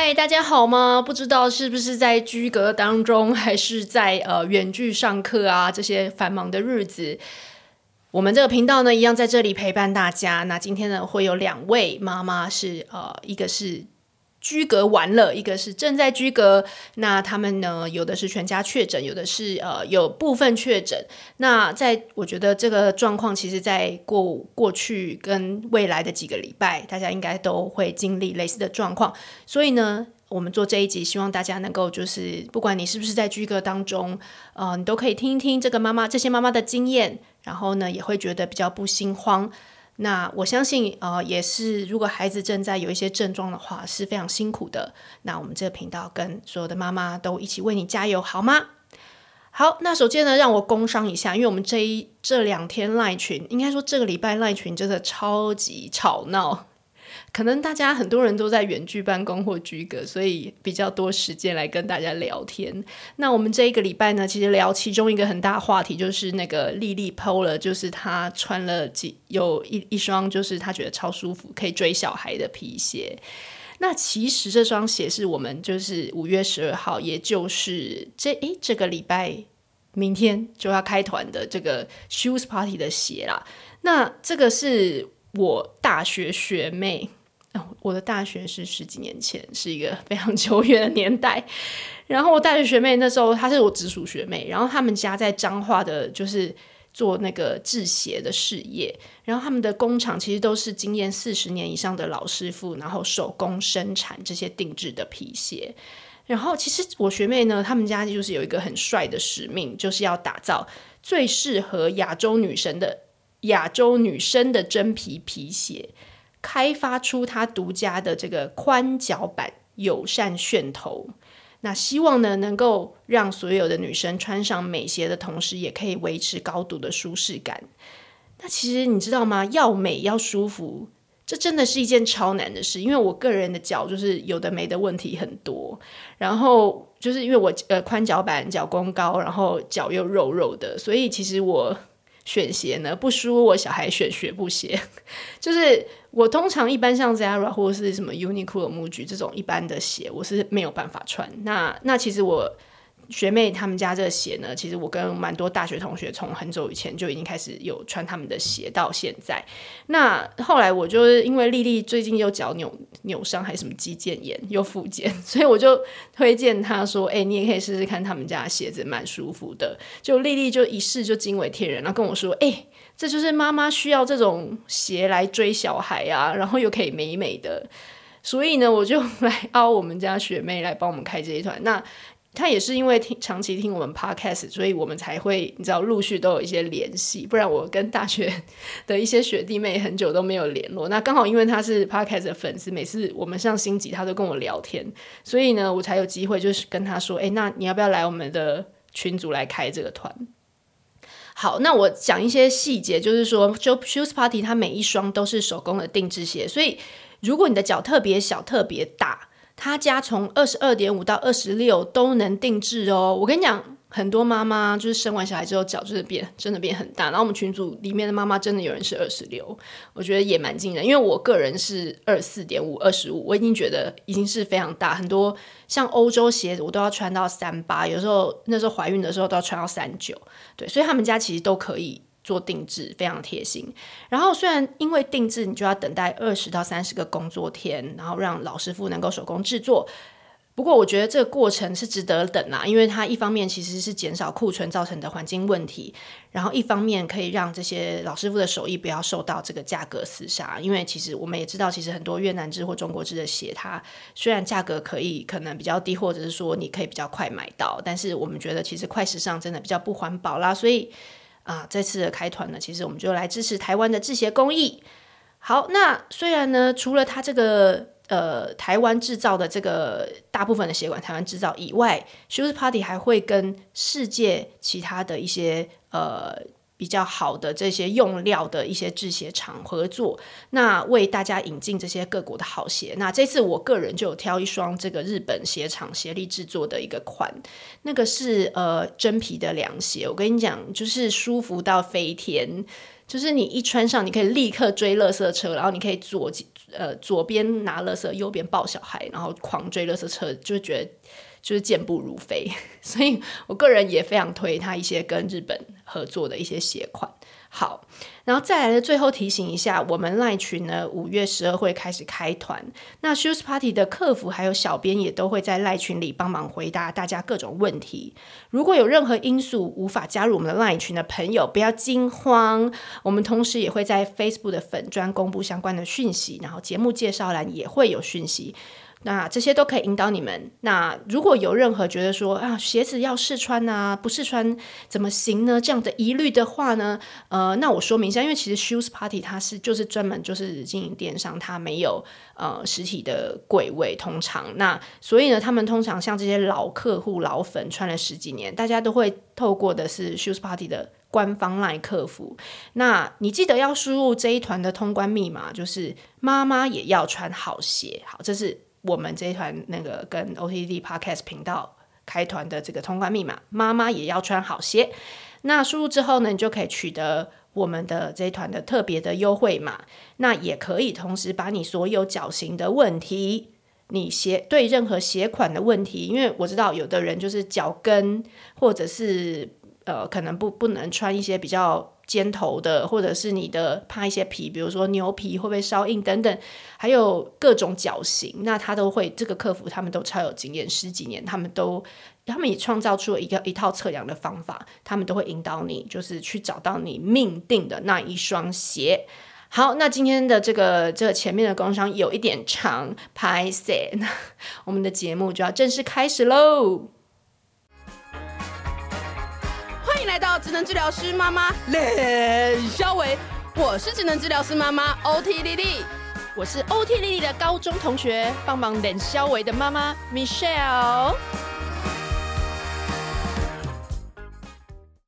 嗨，大家好吗？不知道是不是在居隔当中，还是在呃远距上课啊？这些繁忙的日子，我们这个频道呢，一样在这里陪伴大家。那今天呢，会有两位妈妈是呃，一个是。居隔完了，一个是正在居隔，那他们呢，有的是全家确诊，有的是呃有部分确诊。那在我觉得这个状况，其实在过过去跟未来的几个礼拜，大家应该都会经历类似的状况。所以呢，我们做这一集，希望大家能够就是，不管你是不是在居隔当中，呃，你都可以听一听这个妈妈这些妈妈的经验，然后呢，也会觉得比较不心慌。那我相信，呃，也是，如果孩子正在有一些症状的话，是非常辛苦的。那我们这个频道跟所有的妈妈都一起为你加油，好吗？好，那首先呢，让我工商一下，因为我们这一这两天赖群，应该说这个礼拜赖群真的超级吵闹。可能大家很多人都在远距办公或居隔，所以比较多时间来跟大家聊天。那我们这一个礼拜呢，其实聊其中一个很大话题，就是那个丽丽 PO 了，就是她穿了几有一一双，就是她觉得超舒服，可以追小孩的皮鞋。那其实这双鞋是我们就是五月十二号，也就是这诶这个礼拜明天就要开团的这个 Shoes Party 的鞋啦。那这个是我大学学妹。我的大学是十几年前，是一个 非常久远的年代。然后我大学学妹那时候，她是我直属学妹。然后他们家在彰化的，就是做那个制鞋的事业。然后他们的工厂其实都是经验四十年以上的老师傅，然后手工生产这些定制的皮鞋。然后其实我学妹呢，他们家就是有一个很帅的使命，就是要打造最适合亚洲女生的亚洲女生的真皮皮鞋。开发出它独家的这个宽脚板、友善楦头，那希望呢能够让所有的女生穿上美鞋的同时，也可以维持高度的舒适感。那其实你知道吗？要美要舒服，这真的是一件超难的事。因为我个人的脚就是有的没的问题很多，然后就是因为我呃宽脚板、脚弓高，然后脚又肉肉的，所以其实我选鞋呢不输我小孩选学步鞋，就是。我通常一般像 Zara 或者是什么 Uniqlo、MUJI 这种一般的鞋，我是没有办法穿。那那其实我学妹他们家这鞋呢，其实我跟蛮多大学同学从很久以前就已经开始有穿他们的鞋到现在。那后来我就是因为丽丽最近又脚扭扭伤还是什么肌腱炎又复健，所以我就推荐她说：“哎、你也可以试试看他们家的鞋子，蛮舒服的。”就丽丽就一试就惊为天人，然后跟我说：“哎、”这就是妈妈需要这种鞋来追小孩啊，然后又可以美美的，所以呢，我就 来邀我们家学妹来帮我们开这一团。那他也是因为听长期听我们 podcast，所以我们才会你知道陆续都有一些联系，不然我跟大学的一些学弟妹很久都没有联络。那刚好因为他是 podcast 的粉丝，每次我们上星级，他都跟我聊天，所以呢，我才有机会就是跟他说，哎，那你要不要来我们的群组来开这个团？好，那我讲一些细节，就是说，就 Shoes Party 它每一双都是手工的定制鞋，所以如果你的脚特别小、特别大，他家从二十二点五到二十六都能定制哦。我跟你讲。很多妈妈就是生完小孩之后脚真的变真的变很大，然后我们群组里面的妈妈真的有人是二十六，我觉得也蛮惊人。因为我个人是二四点五、二十五，我已经觉得已经是非常大。很多像欧洲鞋子我都要穿到三八，有时候那时候怀孕的时候都要穿到三九，对，所以他们家其实都可以做定制，非常贴心。然后虽然因为定制你就要等待二十到三十个工作天，然后让老师傅能够手工制作。不过我觉得这个过程是值得等啦，因为它一方面其实是减少库存造成的环境问题，然后一方面可以让这些老师傅的手艺不要受到这个价格厮杀。因为其实我们也知道，其实很多越南制或中国制的鞋，它虽然价格可以可能比较低，或者是说你可以比较快买到，但是我们觉得其实快时尚真的比较不环保啦。所以啊，这次的开团呢，其实我们就来支持台湾的制鞋工艺。好，那虽然呢，除了它这个。呃，台湾制造的这个大部分的鞋款，台湾制造以外，Shoes Party 还会跟世界其他的一些呃比较好的这些用料的一些制鞋厂合作，那为大家引进这些各国的好鞋。那这次我个人就有挑一双这个日本鞋厂协力制作的一个款，那个是呃真皮的凉鞋，我跟你讲，就是舒服到飞天。就是你一穿上，你可以立刻追垃圾车，然后你可以左呃左边拿垃圾，右边抱小孩，然后狂追垃圾车，就觉得就是健步如飞。所以我个人也非常推他一些跟日本合作的一些鞋款。好，然后再来的最后提醒一下，我们赖群呢五月十二会开始开团，那 Shoes Party 的客服还有小编也都会在赖群里帮忙回答大家各种问题。如果有任何因素无法加入我们的赖群的朋友，不要惊慌，我们同时也会在 Facebook 的粉专公布相关的讯息，然后节目介绍栏也会有讯息。那这些都可以引导你们。那如果有任何觉得说啊，鞋子要试穿啊，不试穿怎么行呢？这样的疑虑的话呢，呃，那我说明一下，因为其实 Shoes Party 它是就是专门就是经营电商，它没有呃实体的柜位，通常那所以呢，他们通常像这些老客户老粉穿了十几年，大家都会透过的是 Shoes Party 的官方赖客服。那你记得要输入这一团的通关密码，就是妈妈也要穿好鞋。好，这是。我们这一团那个跟 OTD Podcast 频道开团的这个通关密码，妈妈也要穿好鞋。那输入之后呢，你就可以取得我们的这一团的特别的优惠码。那也可以同时把你所有脚型的问题，你鞋对任何鞋款的问题，因为我知道有的人就是脚跟或者是呃可能不不能穿一些比较。尖头的，或者是你的怕一些皮，比如说牛皮会不会稍硬等等，还有各种脚型，那他都会这个客服他们都超有经验，十几年他们都他们也创造出了一个一套测量的方法，他们都会引导你，就是去找到你命定的那一双鞋。好，那今天的这个这个前面的工商有一点长，拍谢，那我们的节目就要正式开始喽。来到职能治疗师妈妈练肖维，我是职能治疗师妈妈 OT 丽丽，我是 OT 丽丽的高中同学，帮忙练肖维的妈妈 Michelle。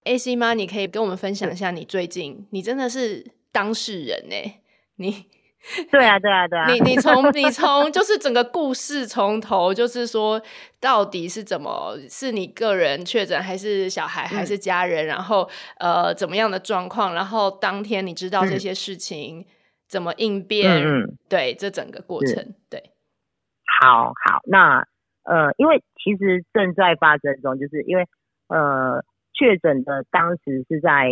AC 妈，你可以跟我们分享一下你最近，你真的是当事人呢？你。对啊，对啊，对啊！你你从你从就是整个故事从头，就是说到底是怎么，是你个人确诊，还是小孩，还是家人？嗯、然后呃，怎么样的状况？然后当天你知道这些事情、嗯、怎么应变？嗯，对，这整个过程，对。好好，那呃，因为其实正在发生中，就是因为呃，确诊的当时是在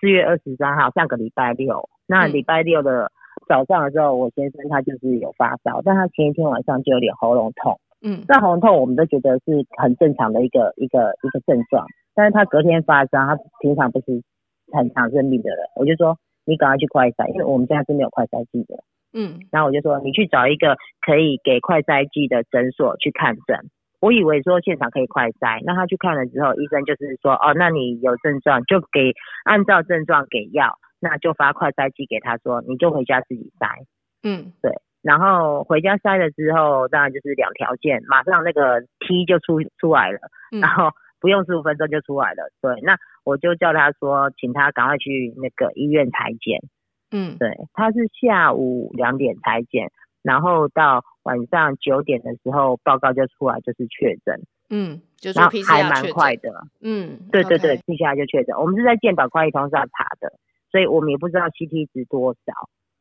四月二十三号，上个礼拜六。那礼拜六的。嗯早上的时候，我先生他就是有发烧，但他前一天晚上就有点喉咙痛。嗯，那喉咙痛我们都觉得是很正常的一个一个一个症状，但是他隔天发烧，他平常不是很常生病的人，我就说你赶快去快筛，因为我们家是没有快筛剂的。嗯，然后我就说你去找一个可以给快筛剂的诊所去看诊。我以为说现场可以快筛，那他去看了之后，医生就是说哦，那你有症状就给按照症状给药。那就发快筛机给他说，你就回家自己筛。嗯，对。然后回家筛了之后，当然就是两条线，马上那个 T 就出出来了，嗯、然后不用十五分钟就出来了。对，那我就叫他说，请他赶快去那个医院裁检。嗯，对，他是下午两点裁检，然后到晚上九点的时候报告就出来，就是确诊。嗯，就是、还蛮快的。嗯，对对对，接下来就确诊。我们是在健保快易通上查的。所以我们也不知道 CT 值多少，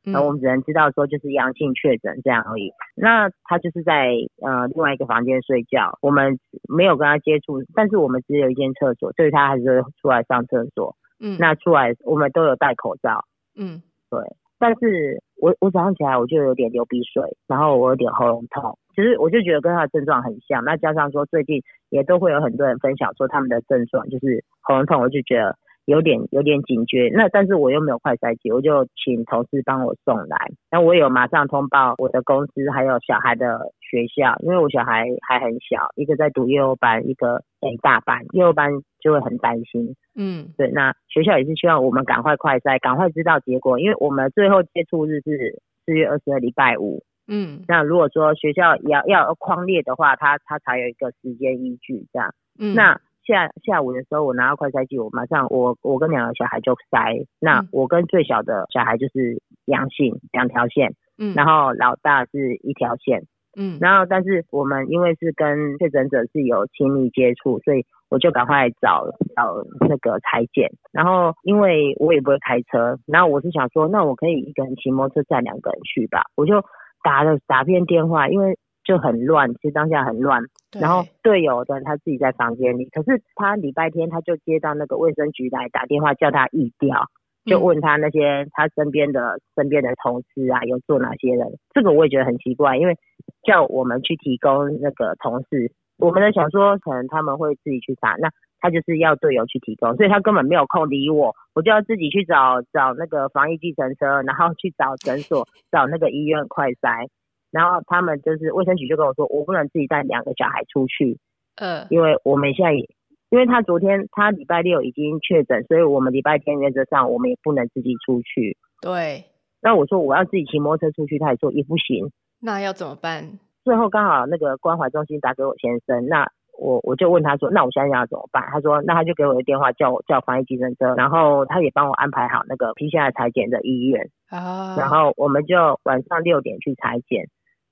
那、嗯、我们只能知道说就是阳性确诊这样而已。那他就是在呃另外一个房间睡觉，我们没有跟他接触，但是我们只有一间厕所，所以他还是出来上厕所。嗯，那出来我们都有戴口罩。嗯，对。但是我我早上起来我就有点流鼻水，然后我有点喉咙痛，其实我就觉得跟他的症状很像。那加上说最近也都会有很多人分享说他们的症状就是喉咙痛，我就觉得。有点有点警觉，那但是我又没有快筛机，我就请同事帮我送来。那我有马上通报我的公司，还有小孩的学校，因为我小孩还很小，一个在读幼儿班，一个在大班，幼儿班就会很担心。嗯，对，那学校也是希望我们赶快快筛，赶快知道结果，因为我们最后接触日是四月二十二礼拜五。嗯，那如果说学校要要框列的话，他他才有一个时间依据这样。嗯，那。下下午的时候，我拿到快筛剂，我马上我我跟两个小孩就筛。那我跟最小的小孩就是阳性两条线，嗯，然后老大是一条线，嗯，然后但是我们因为是跟确诊者是有亲密接触，所以我就赶快找找那个裁剪。然后因为我也不会开车，然后我是想说，那我可以一个人骑摩托车载两个人去吧，我就打了打遍电话，因为就很乱，其实当下很乱。然后队友的他自己在房间里，可是他礼拜天他就接到那个卫生局来打电话叫他疫调。就问他那些他身边的身边的同事啊，有做哪些人？这个我也觉得很奇怪，因为叫我们去提供那个同事，我们的想说可能他们会自己去查，那他就是要队友去提供，所以他根本没有空理我，我就要自己去找找那个防疫计程车，然后去找诊所，找那个医院快筛，然后他们就是卫生局就跟我说，我不能自己带两个小孩出去，呃，因为我们现在也。因为他昨天他礼拜六已经确诊，所以我们礼拜天原则上我们也不能自己出去。对。那我说我要自己骑摩托车出去，他也说也不行。那要怎么办？最后刚好那个关怀中心打给我先生，那我我就问他说，那我现在要怎么办？他说，那他就给我个电话，叫我叫防疫计程车，然后他也帮我安排好那个 PCR 采检的医院。啊。然后我们就晚上六点去采检，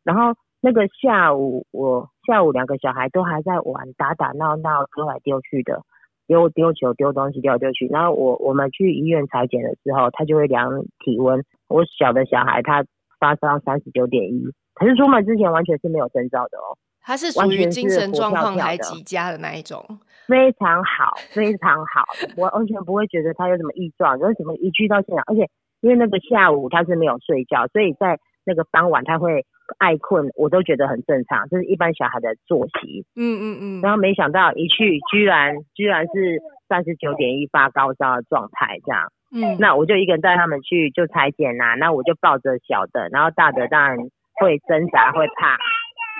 然后。那个下午，我下午两个小孩都还在玩，打打闹闹，丢来丢去的，丢丢球、丢东西、丢来丢去。然后我我们去医院裁剪的时候，他就会量体温。我小的小孩他发烧三十九点一，可是出门之前完全是没有征兆的哦。他是属于精神状况还极佳的那一种，非常好，非常好，我完全不会觉得他有什么异状。有什么一去到现场，而且因为那个下午他是没有睡觉，所以在那个傍晚他会。爱困，我都觉得很正常，这是一般小孩的作息。嗯嗯嗯。然后没想到一去，居然居然是三十九点一发高烧的状态，这样。嗯。那我就一个人带他们去就裁剪啦，那我就抱着小的，然后大的当然会挣扎会怕。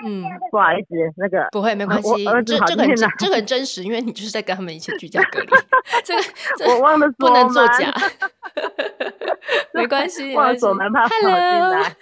嗯。不好意思，那个不会没关系，这这个很这个很真实，因为你就是在跟他们一起居家隔离。这个 我忘了不能作假。没关系，忘了锁门怕跑进来。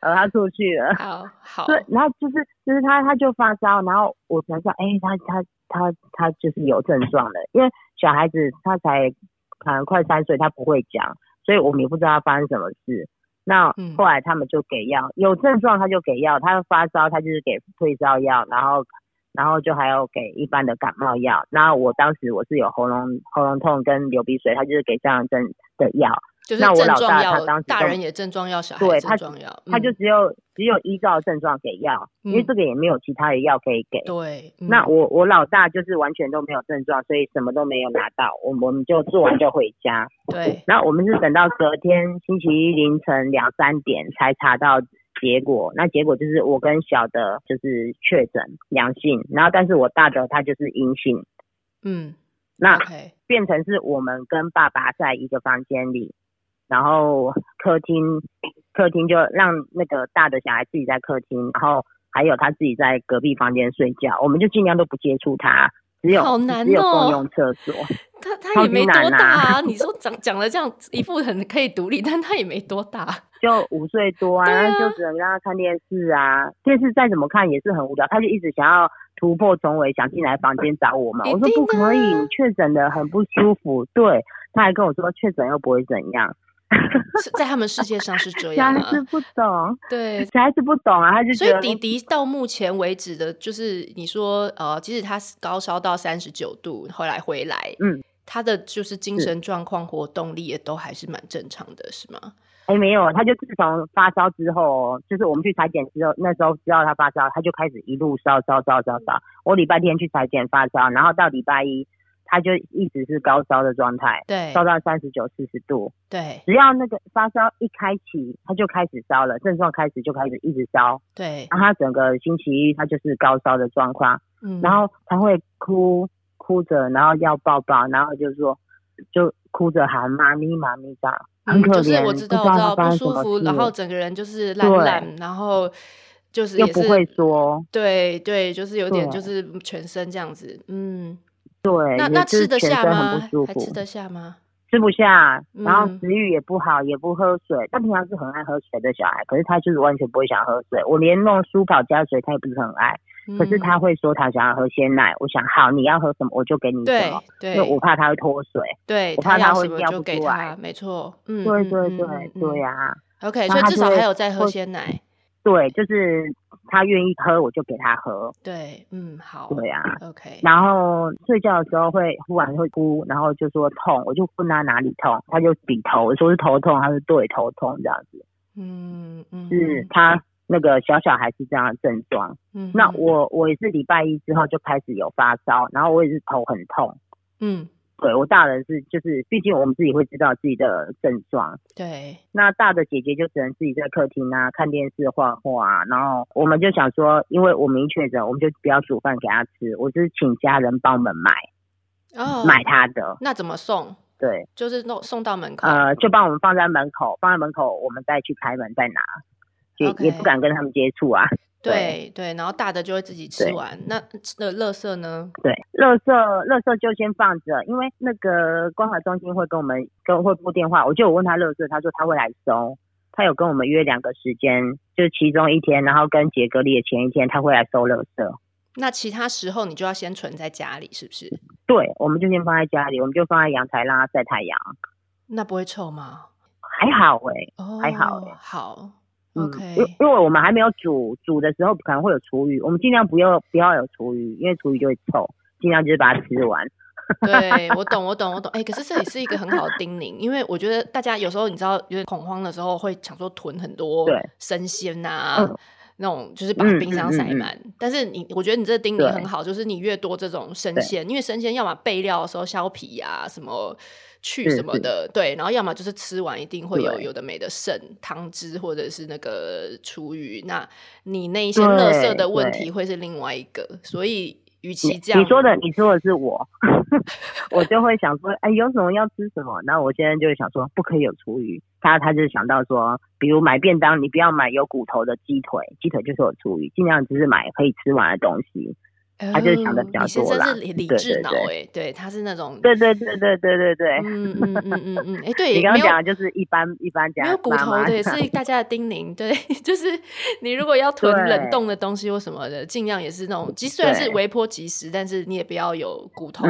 呃，他出去了。好，好。对，然后就是就是他他就发烧，然后我才知道，哎、欸，他他他他就是有症状的，因为小孩子他才可能快三岁，他不会讲，所以我们也不知道他发生什么事。那后来他们就给药，有症状他就给药，他发烧他就是给退烧药，然后然后就还要给一般的感冒药。那我当时我是有喉咙喉咙痛跟流鼻水，他就是给这样症的药。就是症状药，大人也症状要，小孩症状药，他就只有只有依照症状给药，因为这个也没有其他的药可以给。对，那我我老大就是完全都没有症状，所以什么都没有拿到，我我们就做完就回家。对，然后我们是等到隔天星期一凌晨两三点才查到结果，那结果就是我跟小的就是确诊阳性，然后但是我大的他就是阴性。嗯，那变成是我们跟爸爸在一个房间里。然后客厅，客厅就让那个大的小孩自己在客厅，然后还有他自己在隔壁房间睡觉，我们就尽量都不接触他，只有好难哦，只有共用厕所。他他也没多大啊，你说讲讲了这样一副很可以独立，但他也没多大，就五岁多啊，啊就只能让他看电视啊，电视再怎么看也是很无聊，他就一直想要突破重围，想进来房间找我们。我说不可以，你确诊的很不舒服。对，他还跟我说确诊又不会怎样。在他们世界上是这样，小孩子不懂，对，小孩子不懂啊，他就。所以迪迪到目前为止的，就是你说，呃，即使他高烧到三十九度，后来回来，嗯，他的就是精神状况、活动力也都还是蛮正常的，是吗？哎，没有，他就自从发烧之后，就是我们去裁剪之后，那时候知道他发烧，他就开始一路烧烧烧烧烧。我礼拜天去裁剪发烧，然后到礼拜一。他就一直是高烧的状态，对，烧到三十九、四十度，对，只要那个发烧一开启，他就开始烧了，症状开始就开始一直烧，对，然后他整个星期一他就是高烧的状况，嗯，然后他会哭哭着，然后要抱抱，然后就说就哭着喊妈咪妈咪这样，很可怜，就是我知道我知道不舒服，然后。整个人就是懒懒，然后就是又不会说，对对，就是有点就是全身这样子，嗯。对，那那吃得下吗？不舒服，还吃得下吗？吃不下，然后食欲也不好，嗯、也不喝水。他平常是很爱喝水的小孩，可是他就是完全不会想喝水。我连弄舒跑加水，他也不是很爱。嗯、可是他会说他想要喝鲜奶。我想好，你要喝什么我就给你什么，对，因为我怕他会脱水。对，我怕他会尿不出来。没错，嗯，对对对对呀、啊。OK，所以至少还有在喝鲜奶。对，就是他愿意喝，我就给他喝。对，嗯，好。对啊，OK。然后睡觉的时候会忽然会哭，然后就说痛，我就问他哪里痛，他就比头，我说是头痛，他是对，头痛这样子。嗯嗯，是他那个小小孩是这样的症状。嗯，那我我也是礼拜一之后就开始有发烧，然后我也是头很痛。嗯。对，我大人是就是，毕竟我们自己会知道自己的症状。对，那大的姐姐就只能自己在客厅啊看电视画画啊，然后我们就想说，因为我们一确诊，我们就不要煮饭给她吃，我就是请家人帮我们买，哦，买她的。那怎么送？对，就是弄送到门口。呃，就帮我们放在门口，放在门口，我们再去开门再拿，也 Okay. 也不敢跟他们接触啊。对对，然后大的就会自己吃完。那那垃圾呢？对，垃圾垃圾就先放着，因为那个关怀中心会跟我们跟会拨电话，我就有问他垃圾，他说他会来收，他有跟我们约两个时间，就是其中一天，然后跟杰隔离的前一天，他会来收垃圾。那其他时候你就要先存在家里，是不是？对，我们就先放在家里，我们就放在阳台让它晒太阳。那不会臭吗？还好哎、欸，哦、还好哎、欸，好。OK，因因为我们还没有煮，煮的时候可能会有厨余，我们尽量不要不要有厨余，因为厨余就会臭，尽量就是把它吃完。对，我懂，我懂，我懂。哎、欸，可是这也是一个很好的叮咛，因为我觉得大家有时候你知道有点恐慌的时候，会想说囤很多生鲜啊，对那种就是把冰箱塞满。嗯嗯嗯、但是你，我觉得你这个叮咛很好，就是你越多这种生鲜，因为生鲜要么备料的时候削皮啊什么。去什么的，对，然后要么就是吃完一定会有有的没的剩汤汁或者是那个厨余，那你那一些垃圾的问题会是另外一个，所以与其这样，你说的你说的是我，我就会想说，哎，有什么要吃什么，那我现在就会想说，不可以有厨余，他他就想到说，比如买便当，你不要买有骨头的鸡腿，鸡腿就是有厨余，尽量只是买可以吃完的东西。他就是想的比较多啦，是理理智脑哎，对，他是那种，对对对对对对对，嗯嗯嗯嗯嗯，哎，对，你刚刚讲的就是一般一般讲，没有骨头的也 是大家的叮咛，对，就是你如果要囤冷冻的东西或什么的，尽量也是那种，即虽然是微波即食，但是你也不要有骨头，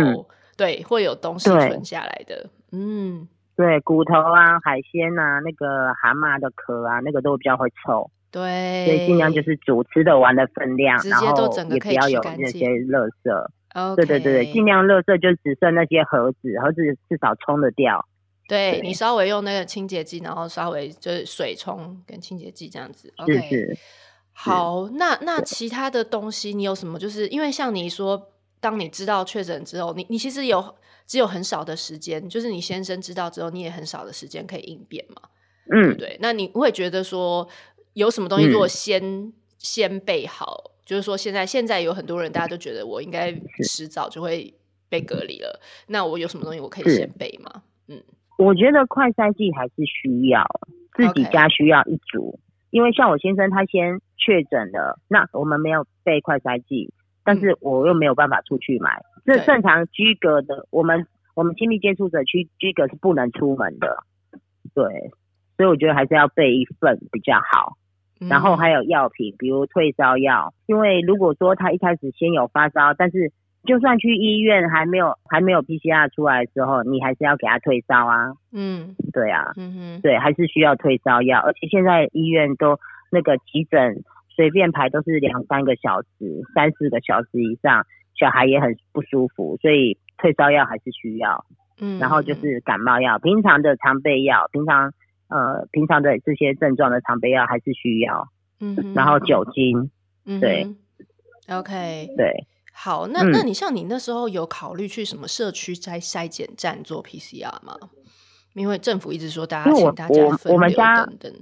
对，会有东西存下来的，嗯，对，骨头啊、海鲜啊、那个蛤蟆的壳啊，那个都比较会臭。对，所以尽量就是煮吃的完的分量，然后也不要有那些垃圾。对对对对，尽量垃圾就只剩那些盒子，盒子至少冲得掉。对，对你稍微用那个清洁剂，然后稍微就是水冲跟清洁剂这样子。是是好，那那其他的东西你有什么？就是因为像你说，当你知道确诊之后，你你其实有只有很少的时间，就是你先生知道之后，你也很少的时间可以应变嘛。嗯，对，对。那你会觉得说？有什么东西如果先、嗯、先备好，就是说现在现在有很多人，大家都觉得我应该迟早就会被隔离了。那我有什么东西我可以先备吗？嗯，我觉得快筛剂还是需要，自己家需要一组.因为像我先生他先确诊了，那我们没有备快筛剂，但是我又没有办法出去买。这、嗯、正常居隔的，我们我们亲密接触者区居隔是不能出门的，对，所以我觉得还是要备一份比较好。然后还有药品，比如退烧药。因为如果说他一开始先有发烧，但是就算去医院还没有还没有 PCR 出来的时候，你还是要给他退烧啊。嗯，对啊，嗯哼，对，还是需要退烧药。而且现在医院都那个急诊随便排都是两三个小时、三四个小时以上，小孩也很不舒服，所以退烧药还是需要。嗯，然后就是感冒药，平常的常备药，平常。呃，平常的这些症状的常备药还是需要，嗯，然后酒精，嗯，对，OK，对，好，那、嗯、那你像你那时候有考虑去什么社区筛筛检站做 PCR 吗？因为政府一直说大家请大家分流等等。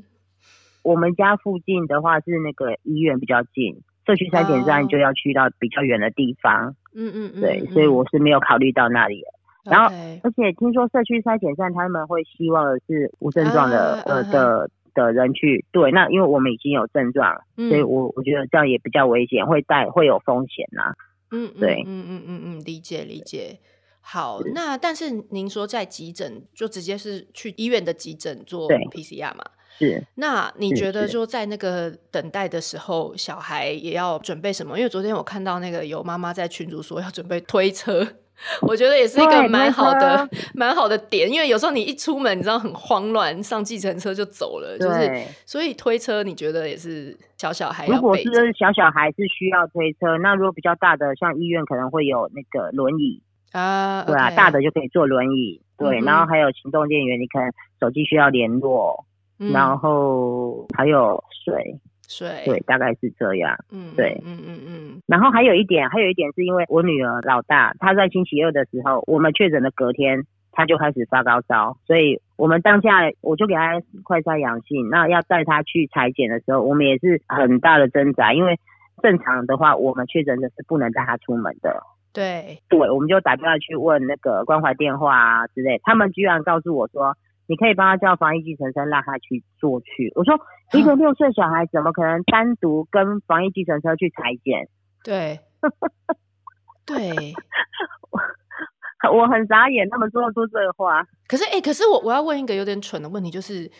我们家附近的话是那个医院比较近，社区筛检站就要去到比较远的地方，嗯嗯嗯，对，所以我是没有考虑到那里。然后.而且听说社区筛检站他们会希望的是无症状的、uh, 呃的的人去。对，那因为我们已经有症状，嗯、所以我我觉得这样也比较危险，会带会有风险呐、啊。嗯，对，嗯嗯嗯嗯，理解理解。好，那但是您说在急诊就直接是去医院的急诊做 PCR 嘛？是。那你觉得说在那个等待的时候，小孩也要准备什么？因为昨天我看到那个有妈妈在群组说要准备推车。我觉得也是一个蛮好的、蛮好的点，因为有时候你一出门，你知道很慌乱，上计程车就走了，就是所以推车，你觉得也是小小孩？如果是小小孩是需要推车，那如果比较大的，像医院可能会有那个轮椅啊，对啊，okay. 大的就可以坐轮椅，对、嗯，然后还有行动电源，你可能手机需要联络、嗯，然后还有水。对对，大概是这样。嗯，对，嗯嗯嗯。然后还有一点，还有一点是因为我女儿老大，她在星期二的时候，我们确诊的隔天，她就开始发高烧，所以我们当下我就给她快筛阳性。那要带她去采检的时候，我们也是很大的挣扎，因为正常的话，我们确诊的是不能带她出门的。对对，我们就打电话去问那个关怀电话啊之类，他们居然告诉我说。你可以帮他叫防疫计程车，让他去做去。我说，一个六岁小孩怎么可能单独跟防疫计程车去裁剪？对，对，我很傻眼，他们说得出这个话。可是，哎、欸，可是我我要问一个有点蠢的问题，就是，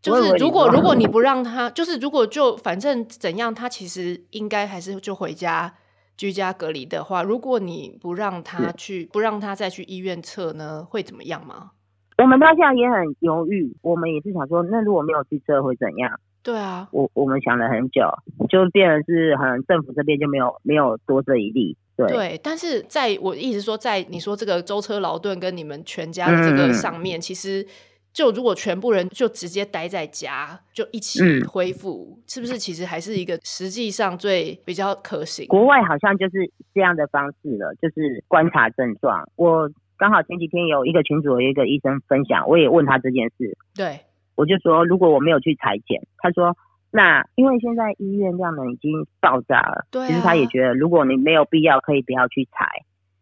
就是如果如果你不让他，就是如果就反正怎样，他其实应该还是就回家居家隔离的话，如果你不让他去，不让他再去医院测呢，会怎么样吗？我们当下也很犹豫，我们也是想说，那如果没有汽车会怎样？对啊，我我们想了很久，就变成是好像政府这边就没有没有多这一例。对，对，但是在我一直说，在你说这个舟车劳顿跟你们全家的这个上面，嗯、其实就如果全部人就直接待在家，就一起恢复、嗯，是不是？其实还是一个实际上最比较可行。国外好像就是这样的方式了，就是观察症状。我。刚好前几天有一个群主有一个医生分享，我也问他这件事。对，我就说如果我没有去裁剪，他说那因为现在医院量能已经爆炸了，对、啊，其实他也觉得如果你没有必要，可以不要去裁。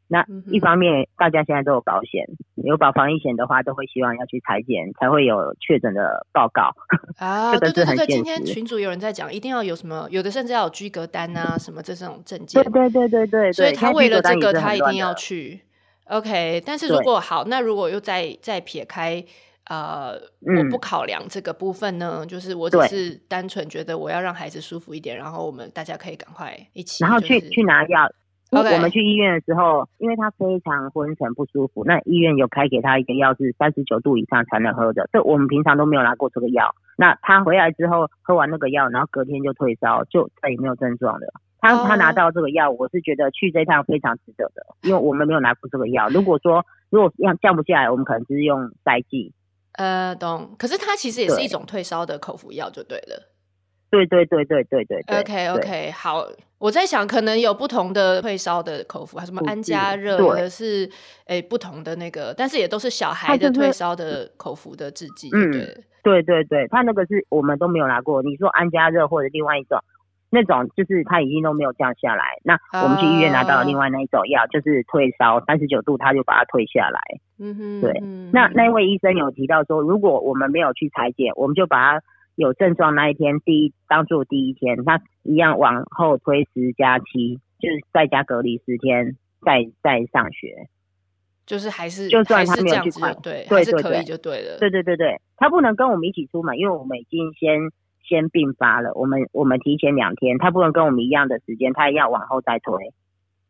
那一方面、嗯、大家现在都有保险，有保防疫险的话，都会希望要去裁剪，才会有确诊的报告。啊，这个是很对对对对，今天群主有人在讲，一定要有什么，有的甚至要有居格单啊，什么这种证件。对对对对对，所以他为了这个，他一定要去。OK，但是如果好，那如果又再再撇开，呃、嗯，我不考量这个部分呢，就是我只是单纯觉得我要让孩子舒服一点，然后我们大家可以赶快一起，然后去、去拿药。Okay. 我们去医院的时候，因为他非常昏沉不舒服，那医院有开给他一个药是三十九度以上才能喝的，这我们平常都没有拿过这个药。那他回来之后喝完那个药，然后隔天就退烧，就再也没有症状了。他他拿到这个药，我是觉得去这趟非常值得的，因为我们没有拿过这个药。如果说如果要降不下来，我们可能就是用塞剂。呃，懂。可是它其实也是一种退烧的口服药，就对了。对对对对对对，对。OK OK，好。我在想，可能有不同的退烧的口服，还什么安佳热，或者是诶不同的那个，但是也都是小孩的退烧的口服的制剂。嗯，对对对，他那个是我们都没有拿过。你说安佳热或者另外一种。那种就是他已经都没有降下来，那我们去医院拿到了另外那一种药，就是退烧三十九度，他就把它退下来。嗯哼，对。那那位医生有提到说，如果我们没有去裁剪，我们就把他有症状那一天第一当做第一天，他一样往后推十加七，就是在家隔离十天，再再上学。就是还是就算他没有去采，对对对对，就对了。对对对对，他不能跟我们一起出门，因为我们已经先。先并发了，我们我们提前两天，他不能跟我们一样的时间，他要往后再推。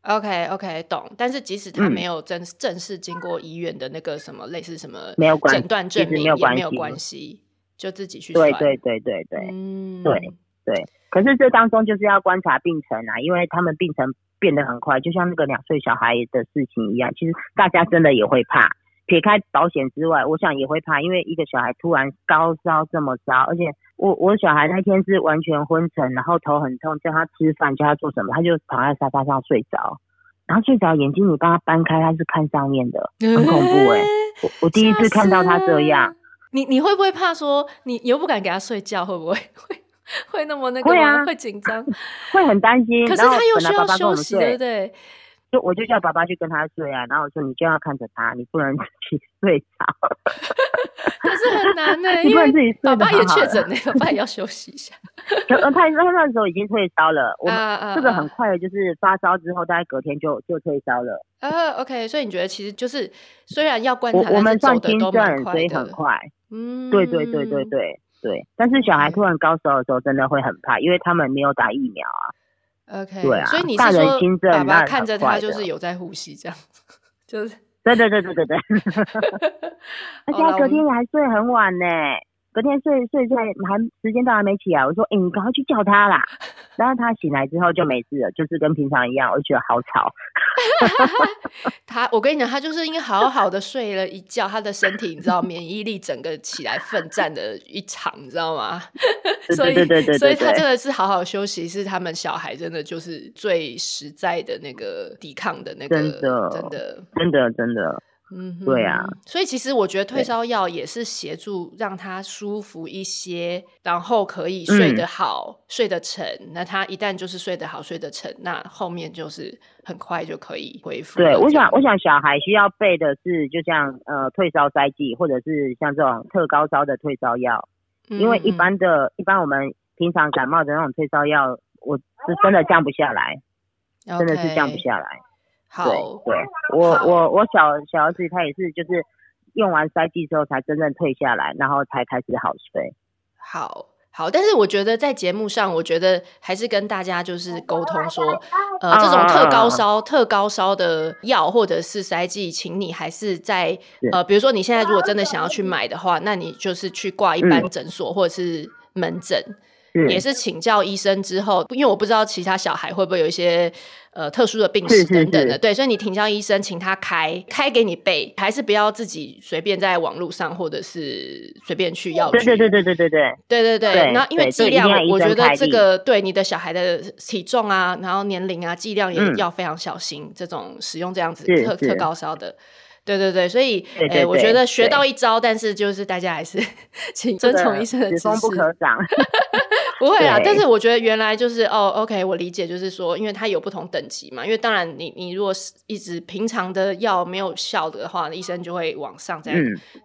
OK OK，懂。但是即使他没有正、嗯、正式经过医院的那个什么类似什么没有诊断证明，也没有关系，就自己去算。对对对对对，嗯，对对。可是这当中就是要观察病程啊，因为他们病程变得很快，就像那个两岁小孩的事情一样，其实大家真的也会怕。撇开保险之外，我想也会怕，因为一个小孩突然高烧这么烧，而且我我小孩那天是完全昏沉，然后头很痛，叫他吃饭，叫他做什么，他就躺在沙发上睡着，然后睡着眼睛你帮他掰开，他是看上面的，很恐怖 哎、欸，我我第一次看到他这样，你你会不会怕说你又不敢给他睡觉，会不会 会会那么那个吗？会啊，会紧张，会很担心，可是他又需要休息，对不对？就我就叫爸爸去跟他睡啊，然后我说你就要看着他，你不能自己睡着。可是很难呢、欸，因为自己爸爸也确诊了，爸爸也要休息一下。他他他那时候已经退烧了，我们这个很快的，就是发烧之后大概隔天就就退烧了。呃、uh,，OK，所以你觉得其实就是虽然要观察，我们算轻症，所以很快。嗯，对对对对对对，但是小孩突然高烧的时候，真的会很怕，因为他们没有打疫苗啊。OK，对啊，所以你是说爸爸看着他就是有在呼吸这样子，就是对对对对对对，而且他隔天还睡很晚呢。隔天睡睡睡还时间到还没起来，我说：“哎、欸，你赶快去叫他啦！” 然后他醒来之后就没事了，就是跟平常一样。我就觉得好吵。他，我跟你讲，他就是因为好好的睡了一觉，他的身体你知道免疫力整个起来奋战的一场，你知道吗？所以对对对对，所以他真的是好好休息，是他们小孩真的就是最实在的那个抵抗的那个，真的真的真的真的。嗯，对啊，所以其实我觉得退烧药也是协助让他舒服一些，然后可以睡得好、嗯、睡得沉。那他一旦就是睡得好、睡得沉，那后面就是很快就可以恢复。对，我想，我想小孩需要备的是，就像呃退烧塞剂，或者是像这种特高烧的退烧药、嗯，因为一般的、一般我们平常感冒的那种退烧药，我是真的降不下来，okay. 真的是降不下来。好，对，对。我我我小小儿子他也是，就是用完塞剂之后才真正退下来，然后才开始好睡。好好，但是我觉得在节目上，我觉得还是跟大家就是沟通说，呃，这种特高烧、特高烧的药或者是塞剂，请你还是在是。呃，比如说你现在如果真的想要去买的话，那你就是去挂一般诊所或者是门诊。嗯也是请教医生之后，因为我不知道其他小孩会不会有一些呃特殊的病史等等的，对，所以你请教医生，请他开开给你备，还是不要自己随便在网络上或者是随便去药局。对对对对对对对对对对。那因为剂量，我觉得这个对你的小孩的体重啊，然后年龄啊，剂量也要非常小心。嗯、这种使用这样子特特高烧的。对对对，所以对对对，欸，我觉得学到一招，但是就是大家还是 请遵从医生的指示。不可长，不会啊。但是我觉得原来就是哦，OK，我理解，就是说，因为它有不同等级嘛。因为当然你，你你如果是一直平常的药没有效的话，医生就会往上再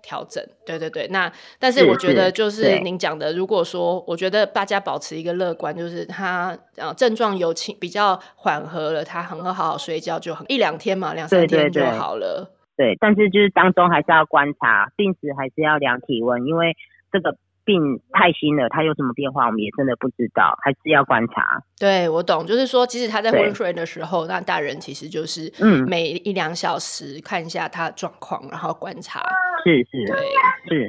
调整，嗯。对对对，那但是我觉得就是您讲的，如果说我觉得大家保持一个乐观，就是他呃症状有轻比较缓和了，他很好好睡觉就很一两天嘛，两三天就好了。对对对对，但是就是当中还是要观察，定时还是要量体温，因为这个病太新了，它有什么变化，我们也真的不知道，还是要观察。对，我懂，就是说，即使他在昏睡的时候，那大人其实就是嗯，每一两小时看一下他的状况，然后观察。是是，对，是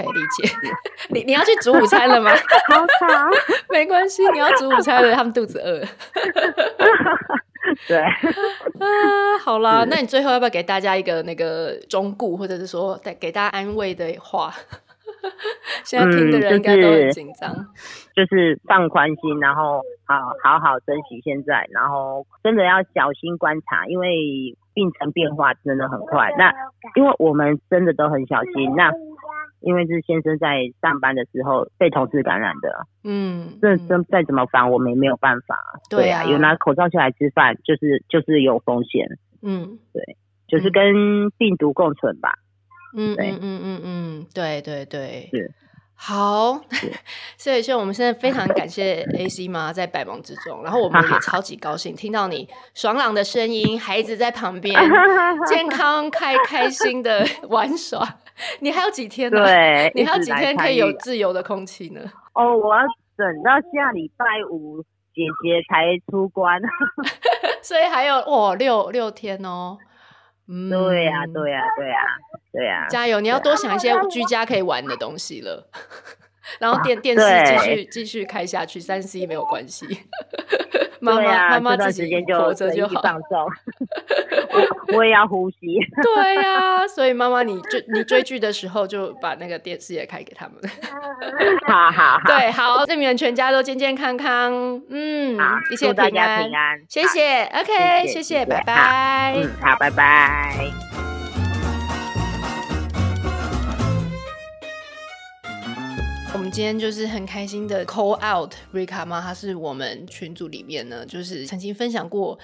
，OK，理解。你你要去煮午餐了吗？好吵，没关系，你要煮午餐了，他们肚子饿。对啊，好啦，那你最后要不要给大家一个那个忠告，或者是说带给大家安慰的话？现在听的人应该都很紧张、嗯就是，就是放宽心，然后好好好珍惜现在，然后真的要小心观察，因为病程变化真的很快。那因为我们真的都很小心，那。因为是先生在上班的时候被同事感染的，嗯，这这再怎么防我们也没有办法，对啊，有拿口罩下来吃饭就是就是有风险，嗯，对，就是跟病毒共存吧，嗯，嗯嗯嗯嗯，对对对，是。好，所以说我们现在非常感谢 AC 妈在百忙之中，然后我们也超级高兴听到你爽朗的声音，孩子在旁边 健康开开心的玩耍。你还有几天呢？对，你还有几天可以有自由的空气呢？哦，我要等到下礼拜五姐姐才出关，所以还有哇六六天哦。嗯，对呀，对呀，对呀。对呀、啊，加油！你要多想一些居家可以玩的东西了，然后电电视继续继续开下去，三 C 没有关系。妈妈妈妈自己活着就好。放松，我我也要呼吸。对呀、啊，所以妈妈你 追你追剧的时候就把那个电视也开给他们。好好好，对，好，祝你们全家都健健康康，嗯，一切平安平安。谢谢，OK，谢谢，谢谢，拜拜。嗯，好，拜拜。我们今天就是很开心的 call out Rika 妈，她是我们群组里面呢，就是曾经分享过。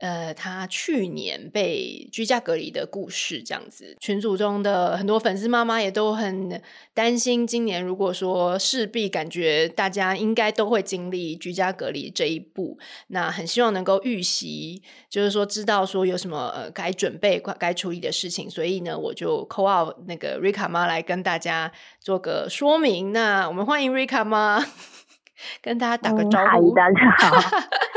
呃，她去年被居家隔离的故事，这样子，群组中的很多粉丝妈妈也都很担心，今年如果说势必感觉大家应该都会经历居家隔离这一步，那很希望能够预习，就是说知道说有什么呃该准备、该处理的事情，所以呢，我就 call out 那个 Rika 妈来跟大家做个说明。那我们欢迎 Rika 妈。跟大家打个招呼。嗯、大家好，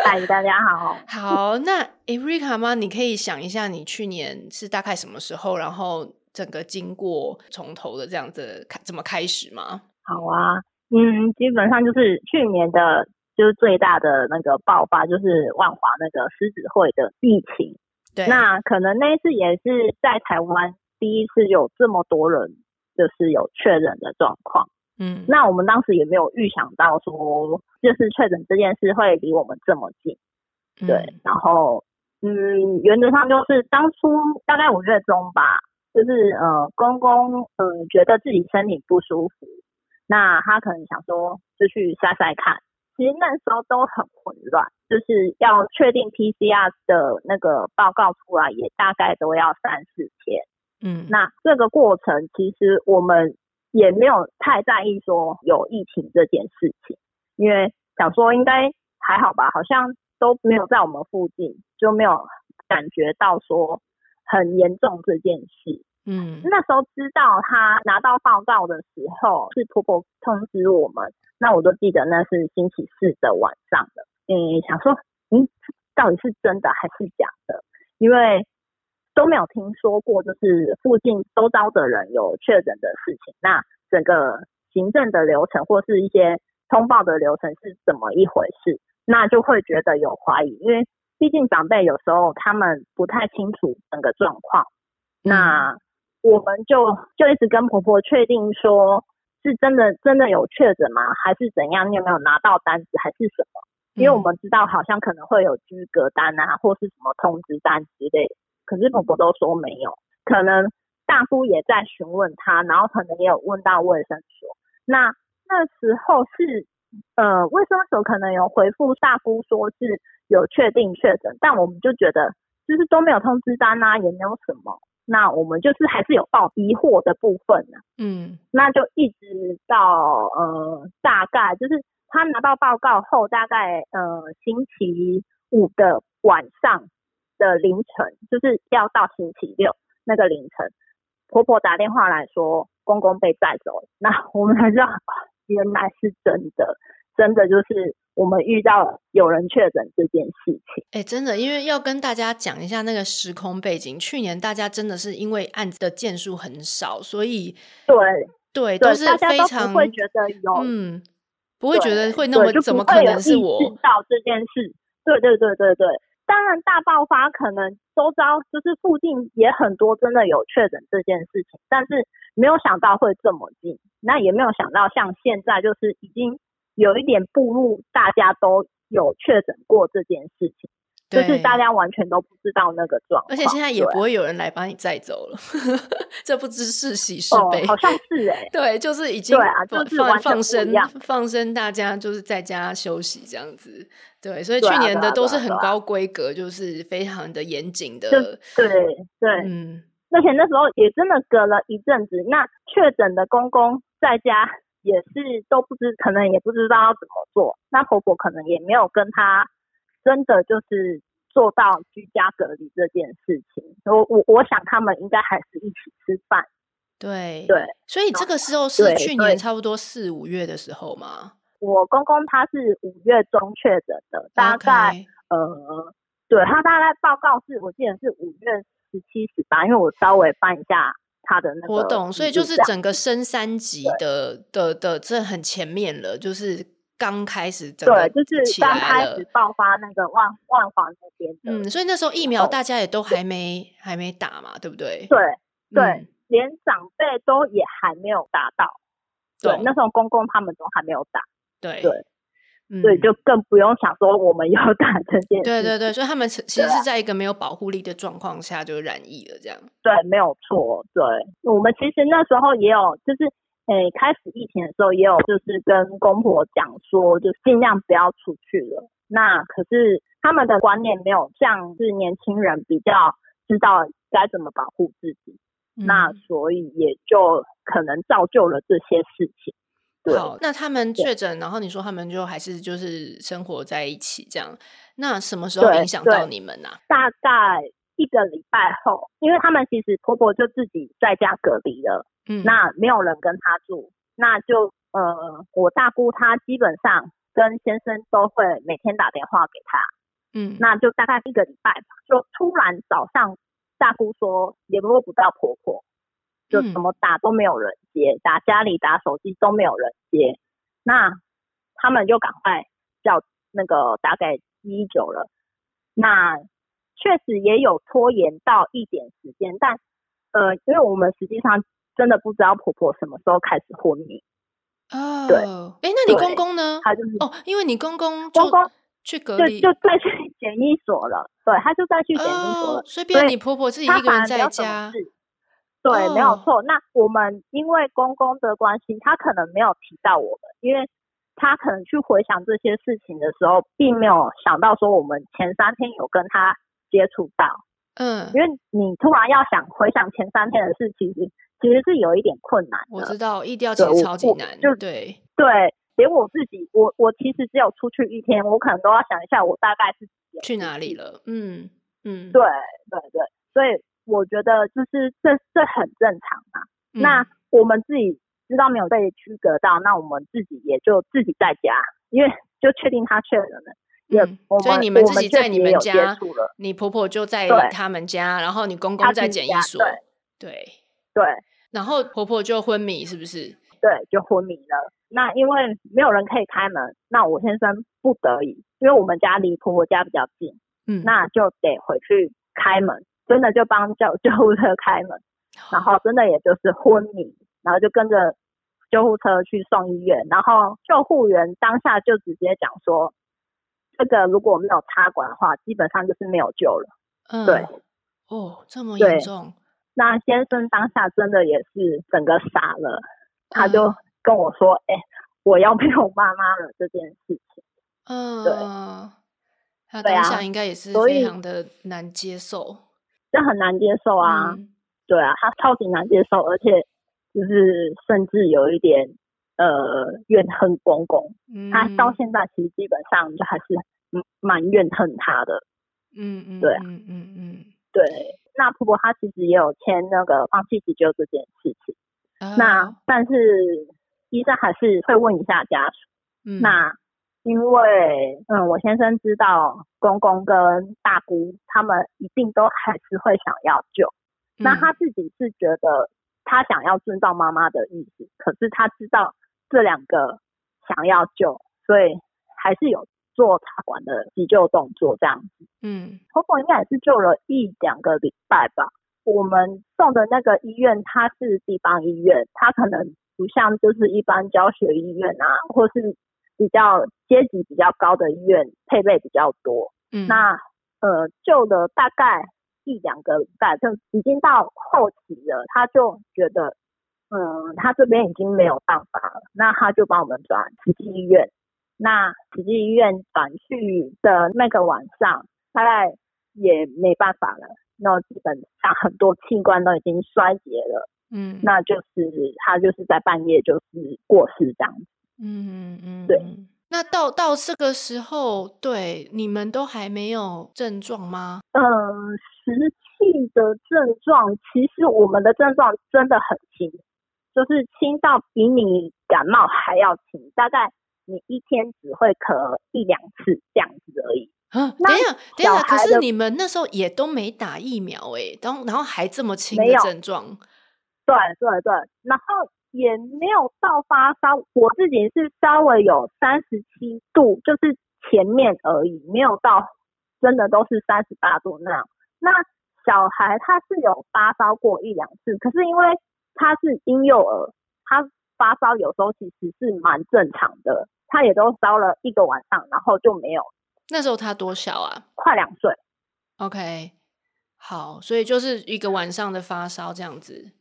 嗨，大家好。好，那 Erica 吗？你可以想一下，你去年是大概什么时候，然后整个经过从头的这样子开怎么开始吗？好啊，嗯，基本上就是去年的，就是最大的那个爆发，就是万华那个狮子会的疫情。对，那可能那一次也是在台湾第一次有这么多人就是有确诊的状况。嗯，那我们当时也没有预想到说，就是确诊这件事会离我们这么近，嗯、对。然后，嗯，原则上就是当初大概五月中吧，就是呃，公公嗯、呃、觉得自己身体不舒服，那他可能想说就去筛筛看。其实那时候都很混乱，就是要确定 PCR 的那个报告出来，也大概都要三四天。嗯，那这个过程其实我们。也没有太在意说有疫情这件事情，因为想说应该还好吧，好像都没有在我们附近，就没有感觉到说很严重这件事。嗯，那时候知道他拿到报告的时候，是婆婆通知我们，那我都记得那是星期四的晚上了。嗯，想说，嗯，到底是真的还是假的？因为。都没有听说过，就是附近周遭的人有确诊的事情。那整个行政的流程或是一些通报的流程是怎么一回事？那就会觉得有怀疑，因为毕竟长辈有时候他们不太清楚整个状况。那我们就就一直跟婆婆确定说，是真的真的有确诊吗？还是怎样？你有没有拿到单子还是什么？因为我们知道好像可能会有居隔单啊，或是什么通知单之类的。可是婆婆都说没有，可能大夫也在询问他，然后可能也有问到卫生所。那那时候是呃卫生所可能有回复大夫说是有确定确诊，但我们就觉得就是都没有通知单啊，也没有什么。那我们就是还是有抱疑惑的部分呢、啊。嗯，那就一直到呃大概就是他拿到报告后，大概呃星期五的晚上。的凌晨就是要到星期六那个凌晨，婆婆打电话来说公公被带走了，那我们才知道原来是真的，真的就是我们遇到有人确诊这件事情。哎、欸，真的，因为要跟大家讲一下那个时空背景，去年大家真的是因为案子的件数很少，所以对对都是非常不会觉得有嗯，不会觉得会那么怎么可能是我知道这件事？对对对对对。当然，大爆发可能周遭就是附近也很多真的有确诊这件事情，但是没有想到会这么近，那也没有想到像现在就是已经有一点步入大家都有确诊过这件事情。就是大家完全都不知道那个状况，而且现在也不会有人来把你载走了，这不知是喜是悲。哦，好像是哎、欸，对，就是已经对啊，就是放放生放生大家就是在家休息这样子，对，所以去年的都是很高规格，就是非常的严谨的，对对，嗯，而且那时候也真的隔了一阵子，那确诊的公公在家也是都不知，可能也不知道要怎么做，那婆婆可能也没有跟他。真的就是做到居家隔离这件事情，我我我想他们应该还是一起吃饭。对对，所以这个时候是去年差不多四五月的时候吗？我公公他是五月中确诊的，大概、呃，对他大概报告是我记得是五月十七十八，因为我稍微翻一下他的那个活动，所以就是整个升三级的的的这很前面了，就是。刚开始对，就是刚开始爆发那个万万华那边，嗯，所以那时候疫苗大家也都还没还没打嘛，对不对？对对、嗯，连长辈都也还没有打到，对，那时候公公他们都还没有打，对对，所以就更不用想说我们 要打这件事。对对对，所以他们其实是在一个没有保护力的状况下就染疫了，这样。对，没有错。对，我们其实那时候也有就是。诶、欸，开始疫情的时候也有，就是跟公婆讲说，就尽量不要出去了。那可是他们的观念没有像是年轻人比较知道该怎么保护自己，嗯，那所以也就可能造就了这些事情。对，好，那他们确诊，然后你说他们就还是就是生活在一起这样，那什么时候影响到你们呢？啊？大概一个礼拜后，因为他们其实婆婆就自己在家隔离了。嗯，那没有人跟她住，那就呃，我大姑她基本上跟先生都会每天打电话给她，嗯，那就大概一个礼拜吧，就突然早上大姑说联络不到婆婆，就怎么打都没有人接，打家里打手机都没有人接，那他们就赶快叫那个打给一一九了，那确实也有拖延到一点时间，但呃，因为我们实际上真的不知道婆婆什么时候开始昏迷。哦，对，哎，那你公公呢？他就是哦，因为你公公公公去隔离，就就再去检疫所了。对，他就再去检疫所了。哦、所以变你婆婆自己一个人在家。对，哦、没有错。那我们因为公公的关系，他可能没有提到我们，因为他可能去回想这些事情的时候，并没有想到说我们前三天有跟他接触到。嗯，因为你突然要想回想前三天的事情，其实。其实是有一点困难的，我知道，疫调其实超级难，就对。对，连我自己，我我其实只有出去一天，我可能都要想一下，我大概是去哪里了，嗯嗯，对对对，所以我觉得就是这这很正常嘛。嗯、那我们自己知道没有被区隔到，那我们自己也就自己在家，因为就确定他确诊了，也、嗯、所以你们自己在你们家，你婆婆就在他们家，然后你公公在检疫所，对对。对然后婆婆就昏迷，是不是？对，就昏迷了。那因为没有人可以开门，那我先生不得已，因为我们家离婆婆家比较近，嗯，那就得回去开门，真的就帮叫救护车开门，然后真的也就是昏迷，然后就跟着救护车去送医院，然后救护员当下就直接讲说，这个如果没有插管的话，基本上就是没有救了。嗯，对，哦，这么严重。那先生当下真的也是整个傻了，他就跟我说：“哎、嗯欸，我要没有妈妈了这件事情。”嗯，对，他当下应该也是非常的难接受，这很难接受啊、嗯。对啊，他超级难接受，而且就是甚至有一点呃怨恨公公、嗯。他到现在其实基本上就还是蛮怨恨他的。嗯嗯，对，嗯嗯嗯，对。那婆婆她其实也有签那个放弃急救这件事情，哦、那但是医生还是会问一下家属。嗯、那因为嗯，我先生知道公公跟大姑他们一定都还是会想要救，嗯、那他自己是觉得他想要遵照妈妈的意思，可是他知道这两个想要救，所以还是有。做插管的急救动作这样子，嗯，婆婆应该也是救了一两个礼拜吧。我们送的那个医院，它是地方医院，它可能不像就是一般教学医院啊，或是比较阶级比较高的医院，配备比较多。嗯，那呃救了大概一两个礼拜，就已经到后期了，他就觉得，嗯，他这边已经没有办法了，那他就帮我们转慈济医院。那慈济医院转去的那个晚上，大概也没办法了。那基本上很多器官都已经衰竭了。嗯，那就是他就是在半夜就是过世这样子。嗯嗯嗯，对。那到到这个时候，对你们都还没有症状吗？嗯，实际的症状，其实我们的症状真的很轻，就是轻到比你感冒还要轻，大概。你一天只会咳一两次这样子而已。啊，等一下，等一下，可是你们那时候也都没打疫苗诶，然后然后还这么轻的症状。对对对，然后也没有到发烧，我自己是稍微有三十七度，就是前面而已，没有到真的都是三十八度那样。那小孩他是有发烧过一两次，可是因为他是婴幼儿，他发烧有时候其实是蛮正常的。他也都烧了一个晚上，然后就没有。那时候他多小啊？快两岁。OK，好，所以就是一个晚上的发烧这样子。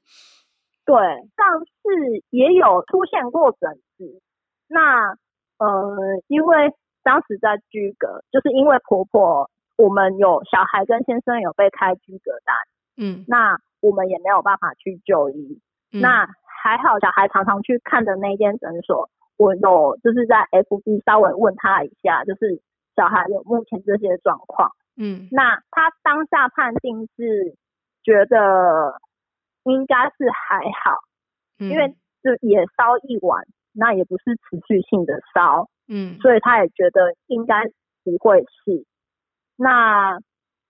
对，上次也有出现过疹子。那呃，因为当时在居隔，就是因为婆婆我们有小孩跟先生有被开居隔单，嗯，那我们也没有办法去就医。嗯、那还好，小孩常常去看的那间诊所。我有就是在 FB 稍微问他一下，就是小孩有目前这些状况，嗯，那他当下判定是觉得应该是还好，嗯，因为就也烧一晚，那也不是持续性的烧，嗯，所以他也觉得应该不会是。那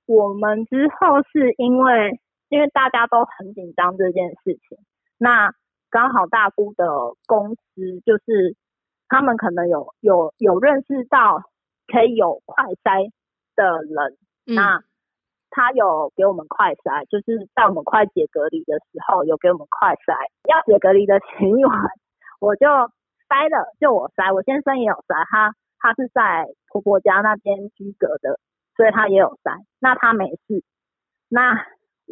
我们之后是因为因为大家都很紧张这件事情，那刚好大姑的公司就是他们可能有有有认识到可以有快筛的人，嗯、那他有给我们快筛，就是在我们快解隔离的时候有给我们快筛，要解隔离的前一晚我就筛了，就我筛，我先生也有筛，他他是在婆婆家那边居隔的。所以他也有筛，那他没事。那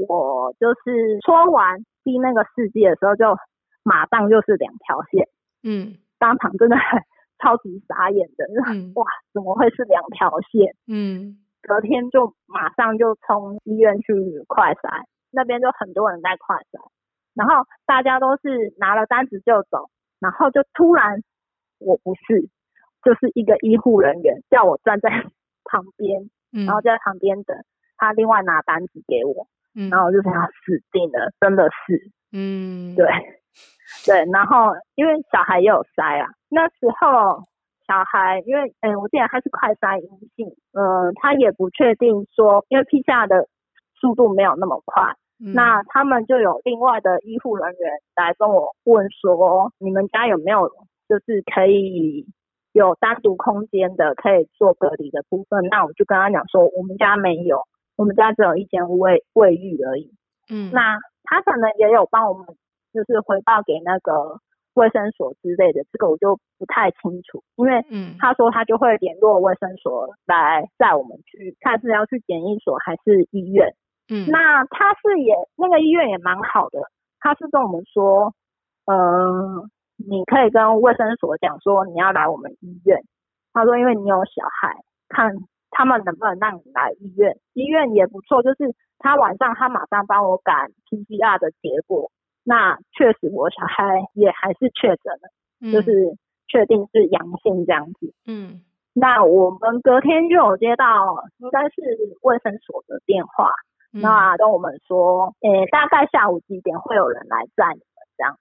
我就是戳完第那个试剂的时候，就马上就是两条线，嗯，当场真的很超级傻眼的，嗯，哇，怎么会是两条线？嗯，隔天就马上就从医院去快筛，那边就很多人在快筛，然后大家都是拿了单子就走，然后就突然我不是，就是一个医护人员叫我站在 旁边。然后就在旁边等，他另外拿单子给我，嗯，然后我就想他死定了，真的是，嗯，对，对，然后因为小孩也有筛啊，那时候小孩因为，嗯，我记得他是快筛阴性，呃，他也不确定说，因为 PCR 的速度没有那么快，嗯，那他们就有另外的医护人员来跟我问说，你们家有没有就是可以。有单独空间的可以做隔离的部分，那我就跟他讲说，我们家没有，我们家只有一间卫卫浴而已。嗯，那他可能也有帮我们，就是回报给那个卫生所之类的，这个我就不太清楚，因为嗯，他说他就会联络卫生所来带我们去看是要去检疫所还是医院。嗯，那他是也那个医院也蛮好的，他是跟我们说，嗯、呃。你可以跟卫生所讲说你要来我们医院，他说因为你有小孩，看他们能不能让你来医院，医院也不错，就是他晚上他马上帮我赶 PCR 的结果，那确实我小孩也还是确诊了，嗯，就是确定是阳性这样子。嗯，那我们隔天就有接到应该是卫生所的电话，嗯，那跟我们说，诶，大概下午几点会有人来载你们这样，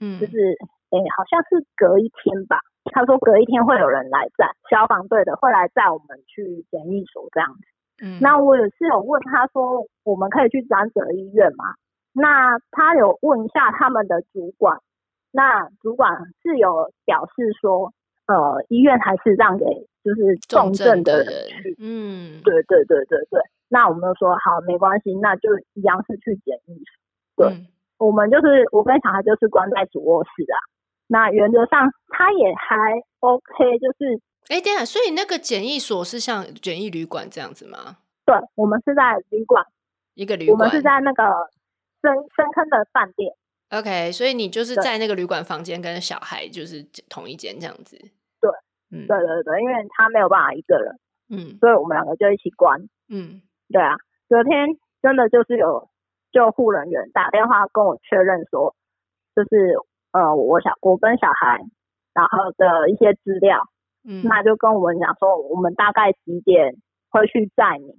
嗯，就是。哎，好像是隔一天吧。他说隔一天会有人来载，消防队的会来载我们去检疫所这样子。嗯，那我也是有问他说，我们可以去长者医院吗？那他有问一下他们的主管，那主管是有表示说，呃，医院还是让给就是重症的人去。嗯，对对对对对。那我们就说好，没关系，那就一样是去检疫所。对，嗯，我们就是我跟小孩就是关在主卧室啊。那原则上他也还 OK，就是哎，对啊，所以那个检疫所是像简易旅馆这样子吗？对，我们是在旅馆，一个旅馆，我们是在那个深深坑的饭店。OK，所以你就是在那个旅馆房间跟小孩就是同一间这样子。对，嗯，对对对，因为他没有办法一个人，嗯，所以我们两个就一起关。嗯，对啊，昨天真的就是有救护人员打电话跟我确认说，就是。呃，我小我跟小孩，然后的一些资料，嗯，那就跟我们讲说，我们大概几点会去载你，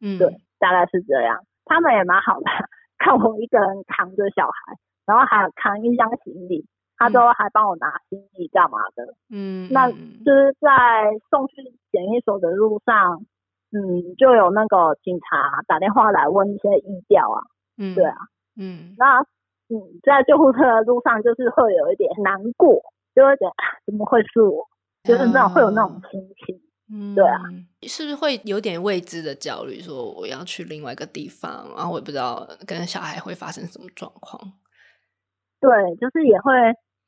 嗯，对，大概是这样。他们也蛮好的，看我一个人扛着小孩，然后还有扛一箱行李，他都还帮我拿行李干嘛的，嗯，那就是在送去检疫所的路上，嗯，就有那个警察打电话来问一些医调啊，嗯，对啊，嗯，那。嗯，在救护车的路上，就是会有一点难过，就会觉得怎么会是我，就是那种会有那种心情。嗯，对啊，是不是会有点未知的焦虑？说我要去另外一个地方，然后我也不知道跟小孩会发生什么状况。对，就是也会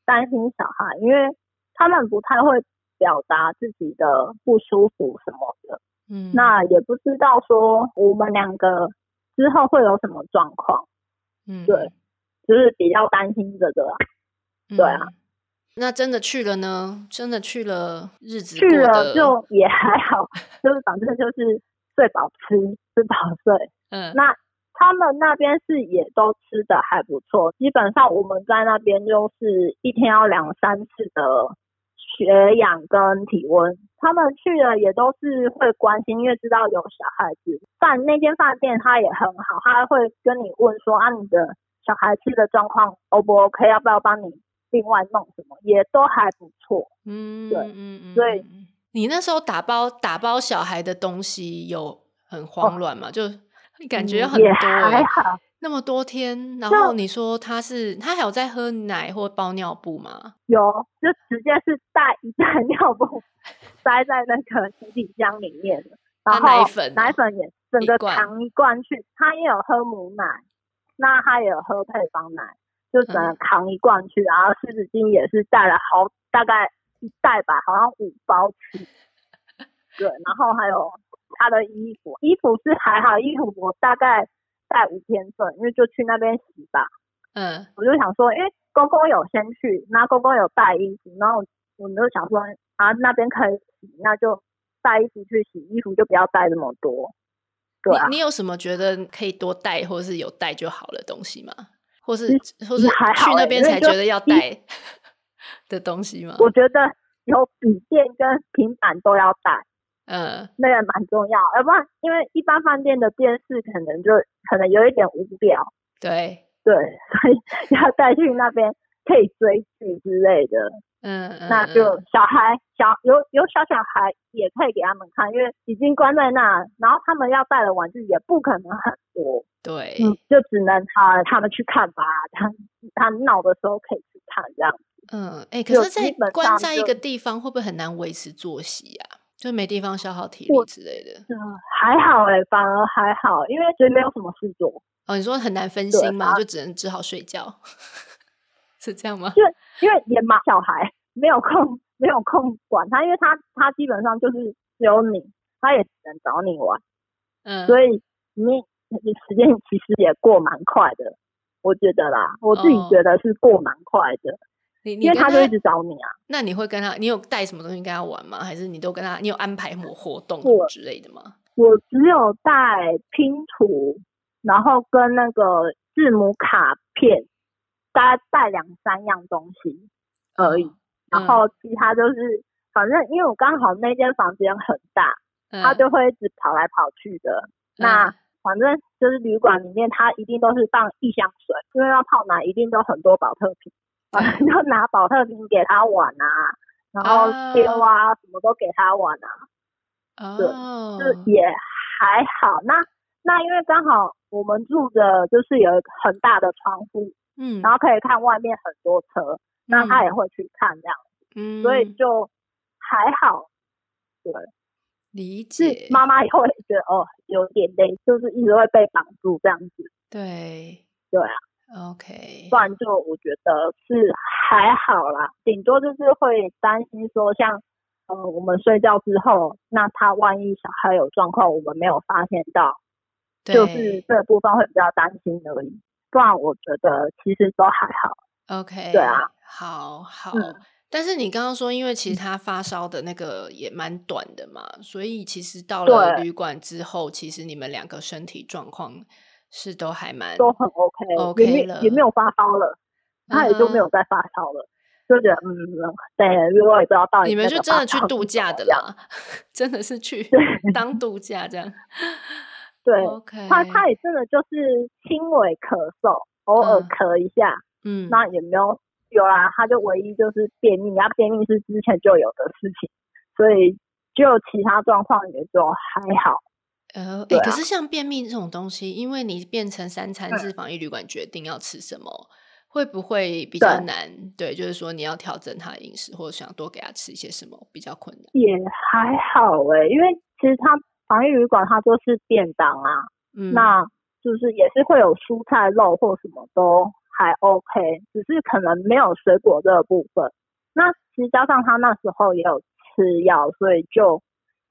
担心小孩，因为他们不太会表达自己的不舒服什么的。嗯，那也不知道说我们两个之后会有什么状况。嗯，对。就是比较担心这个啊，对啊、嗯，那真的去了呢？真的去了，日子去了就也还好，就是反正就是睡饱吃，吃饱睡。嗯，那他们那边是也都吃的还不错，基本上我们在那边就是一天要两三次的血氧跟体温。他们去了也都是会关心，因为知道有小孩子。饭那间饭店他也很好，他会跟你问说啊你的。小孩吃的状况 O 不 OK？要不要帮你另外弄什么，也都还不错。嗯，对，嗯嗯，所以你那时候打包打包小孩的东西有很慌乱吗？哦、就感觉很多、还好。那么多天，然后你说他是他还有在喝奶或包尿布吗？有，就直接是带一袋尿布塞在那个行李箱里面，然后奶粉奶粉也整个扛一罐去。他也有喝母奶，那他也有喝配方奶，就只能扛一罐去。嗯、然后湿纸巾也是带了好大概一袋吧，好像五包去。对，然后还有他的衣服，衣服是还好，衣服我大概。带五天份，因为就去那边洗吧。嗯，我就想说，因为公公有先去，那公公有带衣服，然后我们就想说，啊，那边可以洗，那就带衣服去洗，衣服就不要带那么多。对啊，你你有什么觉得可以多带，或是有带就好的东西吗？或是或是去那边才觉得要带 的东西吗？我觉得有笔电跟平板都要带。嗯，那个蛮重要，要不然因为一般饭店的电视可能就可能有一点无聊，对对，所以 要带去那边可以追剧之类的，嗯，嗯，那就小孩小有有小小孩也可以给他们看，因为已经关在那，然后他们要带的玩具也不可能很多，对，嗯，就只能他他们去看吧，他他闹的时候可以去看这样子，嗯，哎、欸，可是在关在一个地方会不会很难维持作息呀、啊？就没地方消耗体力之类的，嗯，还好哎、欸，反而还好，因为觉得没有什么事做。哦，你说很难分心吗？就只能只好睡觉，是这样吗？因为因为也忙，小孩没有空，没有空管他，因为他他基本上就是只有你，他也只能找你玩，嗯，所以你你时间其实也过蛮快的，我觉得啦，我自己觉得是过蛮快的。哦你你因为他就一直找你啊，那你会跟他，你有带什么东西跟他玩吗？还是你都跟他，你有安排什么活动之类的吗？我，我只有带拼图，然后跟那个字母卡片，大概带两三样东西而已。嗯、然后其他就是，反正因为我刚好那间房间很大，嗯、他就会一直跑来跑去的。嗯、那反正就是旅馆里面，他一定都是放一箱水，因为要泡奶，一定都很多保特瓶。反正就拿保特瓶给他玩啊，然后丢啊，oh. 什么都给他玩啊。哦，对，就也还好。那那因为刚好我们住的就是有很大的窗户，嗯，然后可以看外面很多车，那他也会去看这样子，嗯，所以就还好。对，理解。妈妈也会觉得哦，有点累，就是一直会被绑住这样子。对，对啊。OK，不然就我觉得是还好啦，顶多就是会担心说像，像呃我们睡觉之后，那他万一小孩有状况，我们没有发现到，对就是这部分会比较担心而已。不然我觉得其实都还好。OK，对啊，好好。嗯、但是你刚刚说，因为其实他发烧的那个也蛮短的嘛，所以其实到了旅馆之后，其实你们两个身体状况。是都还蛮都很 OK OK 也没，也没有发烧了，他也就没有再发烧了，就觉得嗯，对，因为我也不知道到底你们就真的去度假的啦，真的是去当度假这样。对，OK，他他也真的就是轻微咳嗽，偶尔咳一下，嗯，那也没有有啦，他就唯一就是便秘，然后便秘是之前就有的事情，所以就其他状况也就还好。呃，哎、欸，啊、可是像便秘这种东西，因为你变成三餐是防疫旅馆决定要吃什么，嗯、会不会比较难？对，对，就是说你要调整他的饮食，或者想多给他吃一些什么，比较困难。也还好哎、欸，因为其实他防疫旅馆它就是便当啊，嗯，那就是也是会有蔬菜、肉或什么都还 OK，只是可能没有水果这个部分。那其实加上他那时候也有吃药，所以就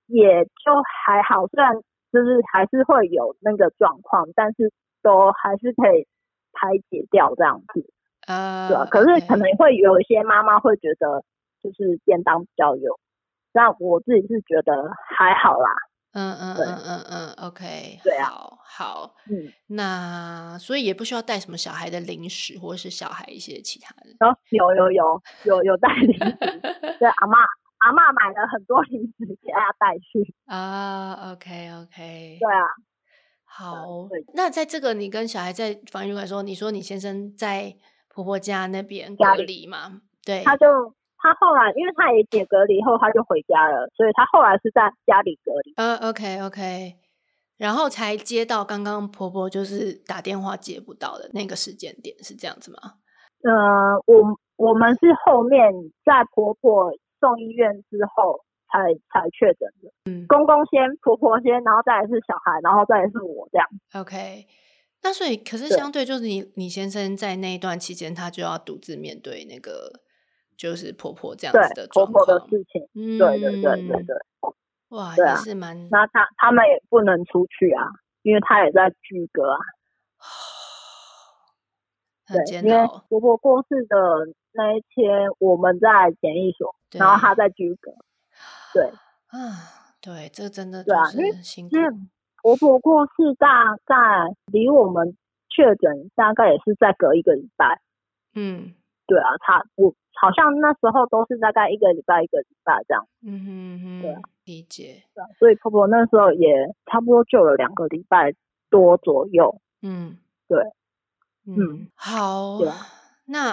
也就还好，虽然。就是还是会有那个状况，但是都还是可以排解掉这样子，啊，uh, 对啊？可是可能会有一些妈妈会觉得，就是便当比较有，那我自己是觉得还好啦。嗯嗯嗯嗯嗯，OK，对啊，好，好，嗯，那所以也不需要带什么小孩的零食或者是小孩一些其他的。哦，有有有有有带零食，对 阿妈。阿嬷买了很多零食给他带去。啊，OK OK，对啊，好，那在这个你跟小孩在防疫旅馆说，你说你先生在婆婆家那边隔离嘛。对，他就他后来，因为他也解隔离后，他就回家了，所以他后来是在家里隔离。呃，OK OK，然后才接到刚刚婆婆就是打电话接不到的那个时间点，是这样子吗？呃，我我们是后面在婆婆送医院之后才才确诊的。嗯，公公先，婆婆先，然后再来是小孩，然后再来是我这样。OK。那所以，可是相对就是你，你先生在那一段期间，他就要独自面对那个就是婆婆这样子的婆婆的事情。嗯，对对对对对。哇，也是蛮……那他他们也不能出去啊，因为他也在居隔啊。对。因为婆婆过世的那一天，我们在检疫所，然后他在居隔。对啊，对，这真的对啊，因为。婆婆过世大概离我们确诊大概也是再隔一个礼拜。嗯，对啊，他我好像那时候都是大概一个礼拜一个礼拜这样。嗯哼哼，对啊，理解。对啊，所以婆婆那时候也差不多救了两个礼拜多左右。嗯，对，嗯，嗯好。对啊，那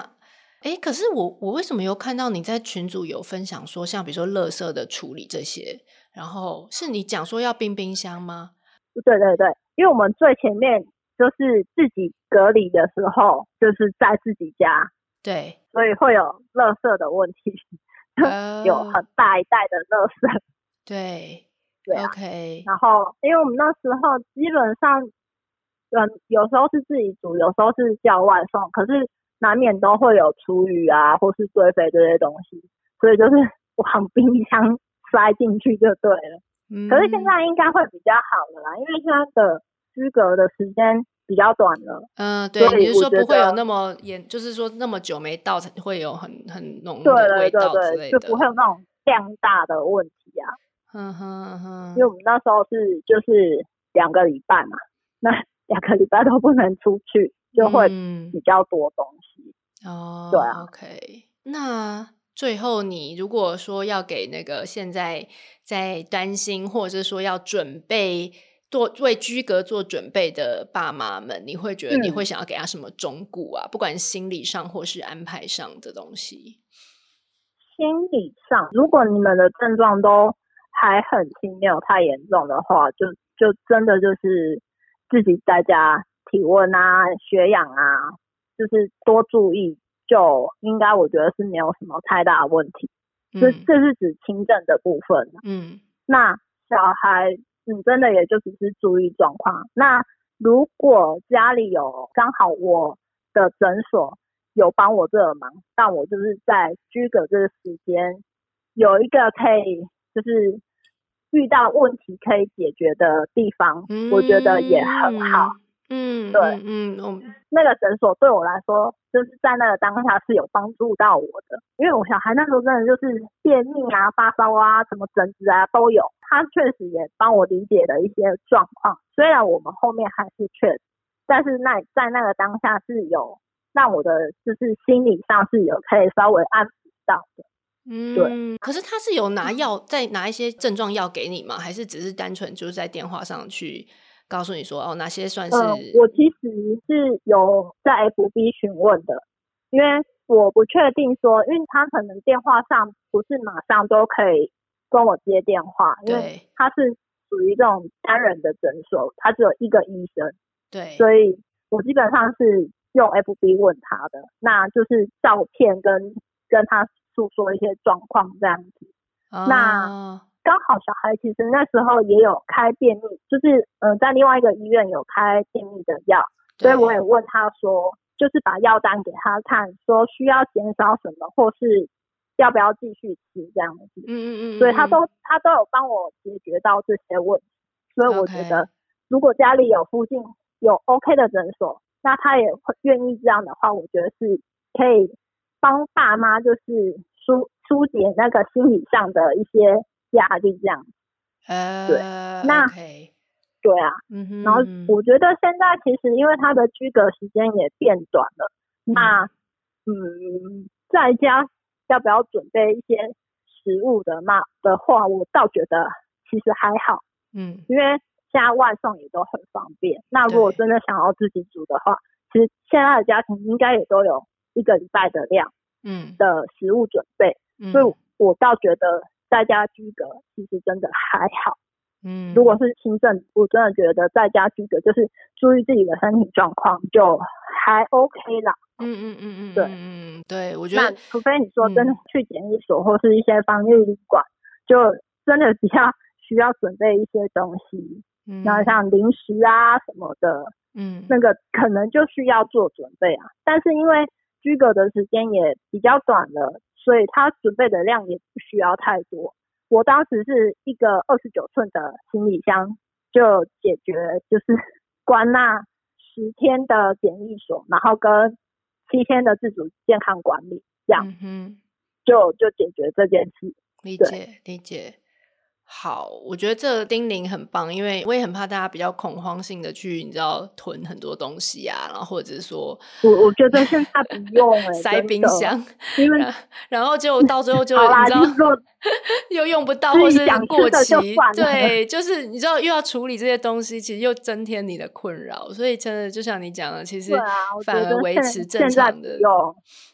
哎，可是我我为什么又看到你在群组有分享说，像比如说垃圾的处理这些，然后是你讲说要冰冰箱吗？对对对，因为我们最前面就是自己隔离的时候，就是在自己家，对，所以会有垃圾的问题，呃、有很大一袋的垃圾。对，对、啊、OK。然后，因为我们那时候基本上，嗯，有时候是自己煮，有时候是叫外送，可是难免都会有厨余啊，或是堆肥这些东西，所以就是 往冰箱塞进去就对了。可是现在应该会比较好了啦，因为现在的居隔的时间比较短了。嗯，对，你是说不会有那么严，就是说那么久没到才会有很很浓的味道之类的，对对对，就不会有那种量大的问题啊。嗯 哼嗯哼，因为我们那时候是就是两个礼拜嘛，那两个礼拜都不能出去，就会比较多东西。嗯、哦，对啊，OK，那。最后，你如果说要给那个现在在担心，或者是说要准备做为居格做准备的爸妈们，你会觉得你会想要给他什么忠告啊？嗯、不管心理上或是安排上的东西。心理上，如果你们的症状都还很轻，没有太严重的话，就就真的就是自己在家体温啊、血氧啊，就是多注意。就应该我觉得是没有什么太大的问题，这、嗯、这是指轻症的部分。嗯，那小孩，嗯，真的也就只是注意状况。那如果家里有刚好我的诊所有帮我这个忙，但我就是在居隔这个时间有一个可以就是遇到问题可以解决的地方，嗯、我觉得也很好。嗯，对，嗯嗯，那个诊所对我来说，就是在那个当下是有帮助到我的，因为我小孩那时候真的就是便秘啊、发烧啊、什么疹子啊都有，他确实也帮我理解了一些状况。虽然我们后面还是确诊，但是那在那个当下是有让我的就是心理上是有可以稍微安抚到的。嗯，对。可是他是有拿药，再拿一些症状药给你吗？还是只是单纯就是在电话上去？告诉你说哦，哪些算是？呃，我其实是有在 FB 询问的，因为我不确定说，因为他可能电话上不是马上都可以跟我接电话，因为他是属于这种单人的诊所，他只有一个医生，对，所以我基本上是用 FB 问他的，那就是照片跟跟他诉说一些状况这样子，哦、那。刚好小孩其实那时候也有开便秘，就是嗯、呃，在另外一个医院有开便秘的药，所以我也问他说，就是把药单给他看，说需要减少什么，或是要不要继续吃这样子。嗯嗯嗯。所以他都他都有帮我解决到这些问题，所以我觉得如果家里有附近有 OK 的诊所，那他也会愿意这样的话，我觉得是可以帮爸妈就是疏疏解那个心理上的一些。压力这样，呃，对，那 okay. 对啊，嗯哼，然后我觉得现在其实因为他的居隔时间也变短了，嗯那嗯，在家要不要准备一些食物的嘛的话，我倒觉得其实还好，嗯，因为现在外送也都很方便。那如果真的想要自己煮的话，其实现在的家庭应该也都有一个礼拜的量，嗯，的食物准备，嗯，所以我倒觉得在家居隔其实真的还好，嗯，如果是轻症，我真的觉得在家居隔就是注意自己的身体状况就还 OK 啦，嗯嗯嗯嗯，对，嗯对，我觉得，除非你说真的去检疫所或是一些防疫旅馆，就真的比较需要准备一些东西，嗯，然后像零食啊什么的。嗯，那个可能就需要做准备啊，但是因为居隔的时间也比较短了，所以他准备的量也不需要太多。我当时是一个二十九寸的行李箱就解决，就是 关那十天的检疫所，然后跟七天的自主健康管理，这样，嗯，就就解决这件事。理解，理解。好，我觉得这个叮咛很棒，因为我也很怕大家比较恐慌性的去，你知道囤很多东西啊，然后或者是说，我我觉得现在不用、欸、塞冰箱，因为然后就 到最后就你知道又用不到或是过期，对，就是你知道又要处理这些东西，其实又增添你的困扰，所以真的就像你讲的，其实反而维持正常的，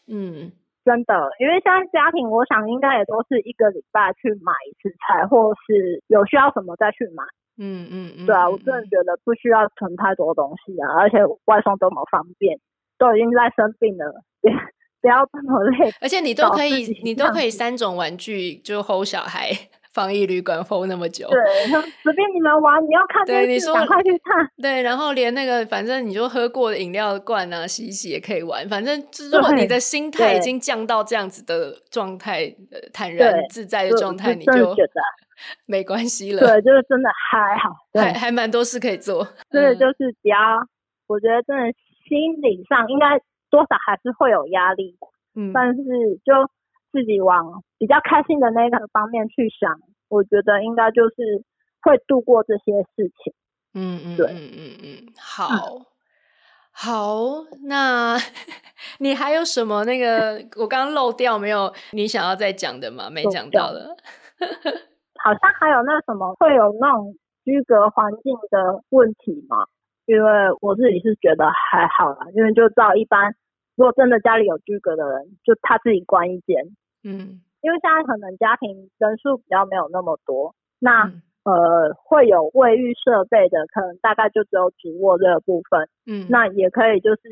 嗯。真的，因为现在家庭，我想应该也都是一个礼拜去买一次菜，或是有需要什么再去买。嗯嗯嗯，对啊，我真的觉得不需要囤太多东西啊，而且外送都蛮方便，都已经在生病了，不 要不要这么累。而且你都可以，你都可以三种玩具就 hold 小孩。防疫旅馆封那么久，对，随便你们玩，你要看电视，你说赶快去看。对，然后连那个，反正你就喝过的饮料罐啊，洗一洗也可以玩。反正，如果你的心态已经降到这样子的状态，坦然自在的状态，你就觉得 没关系了。对，就是真的还好，还还蛮多事可以做。对，就是比较，我觉得真的心理上应该多少还是会有压力，嗯，但是就。自己往比较开心的那个方面去想，我觉得应该就是会度过这些事情。嗯嗯，对，嗯嗯嗯，好，嗯、好，那你还有什么那个我刚刚漏掉没有？你想要再讲的吗？没讲到的。好像还有那什么会有那种居隔环境的问题吗？因为我自己是觉得还好啦，因为就照一般，如果真的家里有居隔的人，就他自己关一间。嗯，因为现在可能家庭人数比较没有那么多，那、嗯、呃会有卫浴设备的，可能大概就只有主卧这个部分。嗯，那也可以就是，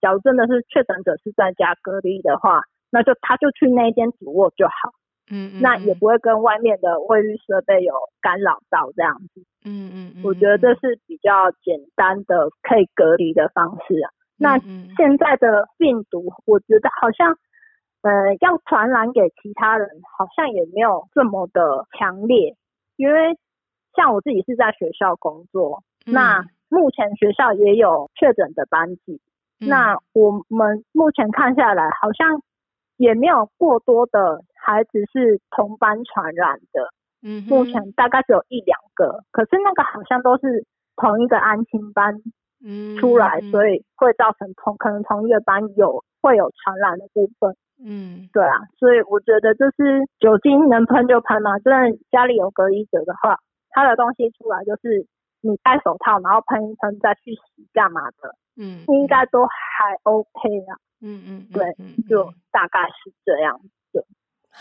假如真的是确诊者是在家隔离的话，那就他就去那一间主卧就好。嗯，嗯，那也不会跟外面的卫浴设备有干扰到这样子。嗯嗯，嗯，我觉得这是比较简单的可以隔离的方式啊。那现在的病毒，我觉得好像。呃，要传染给其他人，好像也没有这么的强烈，因为像我自己是在学校工作，嗯、那目前学校也有确诊的班级，嗯，那我们目前看下来，好像也没有过多的孩子是同班传染的，嗯，目前大概只有一两个，可是那个好像都是同一个安亲班，嗯，出来，所以会造成同可能同一个班有会有传染的部分。嗯，对啊，所以我觉得就是酒精能喷就喷嘛，就算家里有隔离者的话，他的东西出来就是你戴手套，然后喷一喷再去洗干嘛的，嗯，应该都还 OK 啊，嗯嗯，对，就大概是这样子。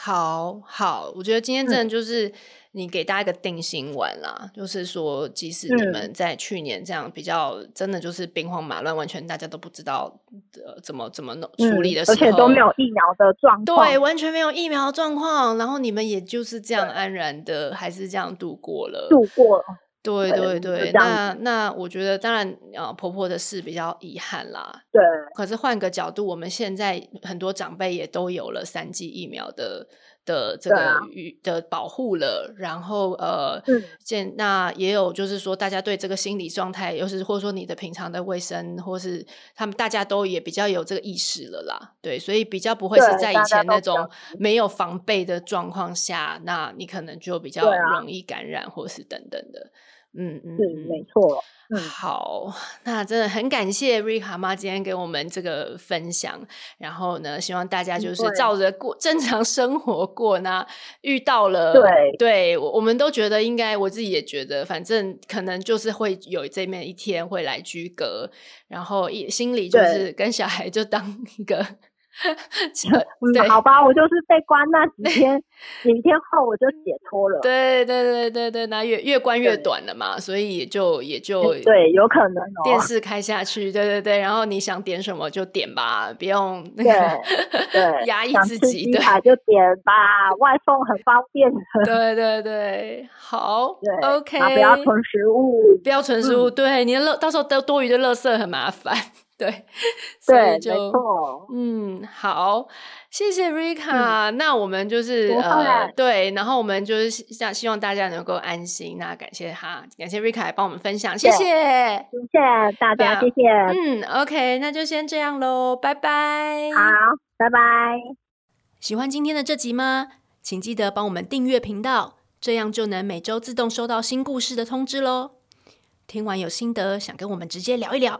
好好，我觉得今天真的就是你给大家一个定心丸啦，嗯、就是说，即使你们在去年这样比较真的就是兵荒马乱，完全大家都不知道呃怎么怎么弄处理的时候，嗯，而且都没有疫苗的状况，对，完全没有疫苗状况，然后你们也就是这样安然的还是这样度过了，度过了。对对对，那那我觉得当然啊，婆婆的事比较遗憾啦。对，可是换个角度，我们现在很多长辈也都有了三剂疫苗的的这个与的保护了，然后呃，现那也有就是说，大家对这个心理状态，又是或者说你的平常的卫生，或是他们大家都也比较有这个意识了啦。对，所以比较不会是在以前那种没有防备的状况下，那你可能就比较容易感染，或是等等的。嗯嗯，是没错。嗯，好，那真的很感谢瑞卡妈今天给我们这个分享。然后呢，希望大家就是照着过 正常生活过。那遇到了，对对，我我们都觉得应该，我自己也觉得，反正可能就是会有这面一天会来居隔，然后一心里就是跟小孩就当一个对、嗯，好吧，我就是被关那几天，几天后我就解脱了。对对对对对，那越越关越短了嘛，所以也就也就对，有可能哦。电视开下去，对对对，然后你想点什么就点吧，不用那个对 压抑自己，对，就点吧，外送很方便。对对对，好对，OK，不要存食物，不要存食物，嗯、对，你的垃到时候都多余的垃圾很麻烦。对，对，就没错。嗯，好，谢谢 Rika、嗯。那我们就是呃，对，然后我们就是想希望大家能够安心。那感谢哈，感谢 Rika 来帮我们分享，谢谢，谢谢大家，谢谢。嗯，OK，那就先这样喽，拜拜。好，拜拜。喜欢今天的这集吗？请记得帮我们订阅频道，这样就能每周自动收到新故事的通知喽。听完有心得，想跟我们直接聊一聊。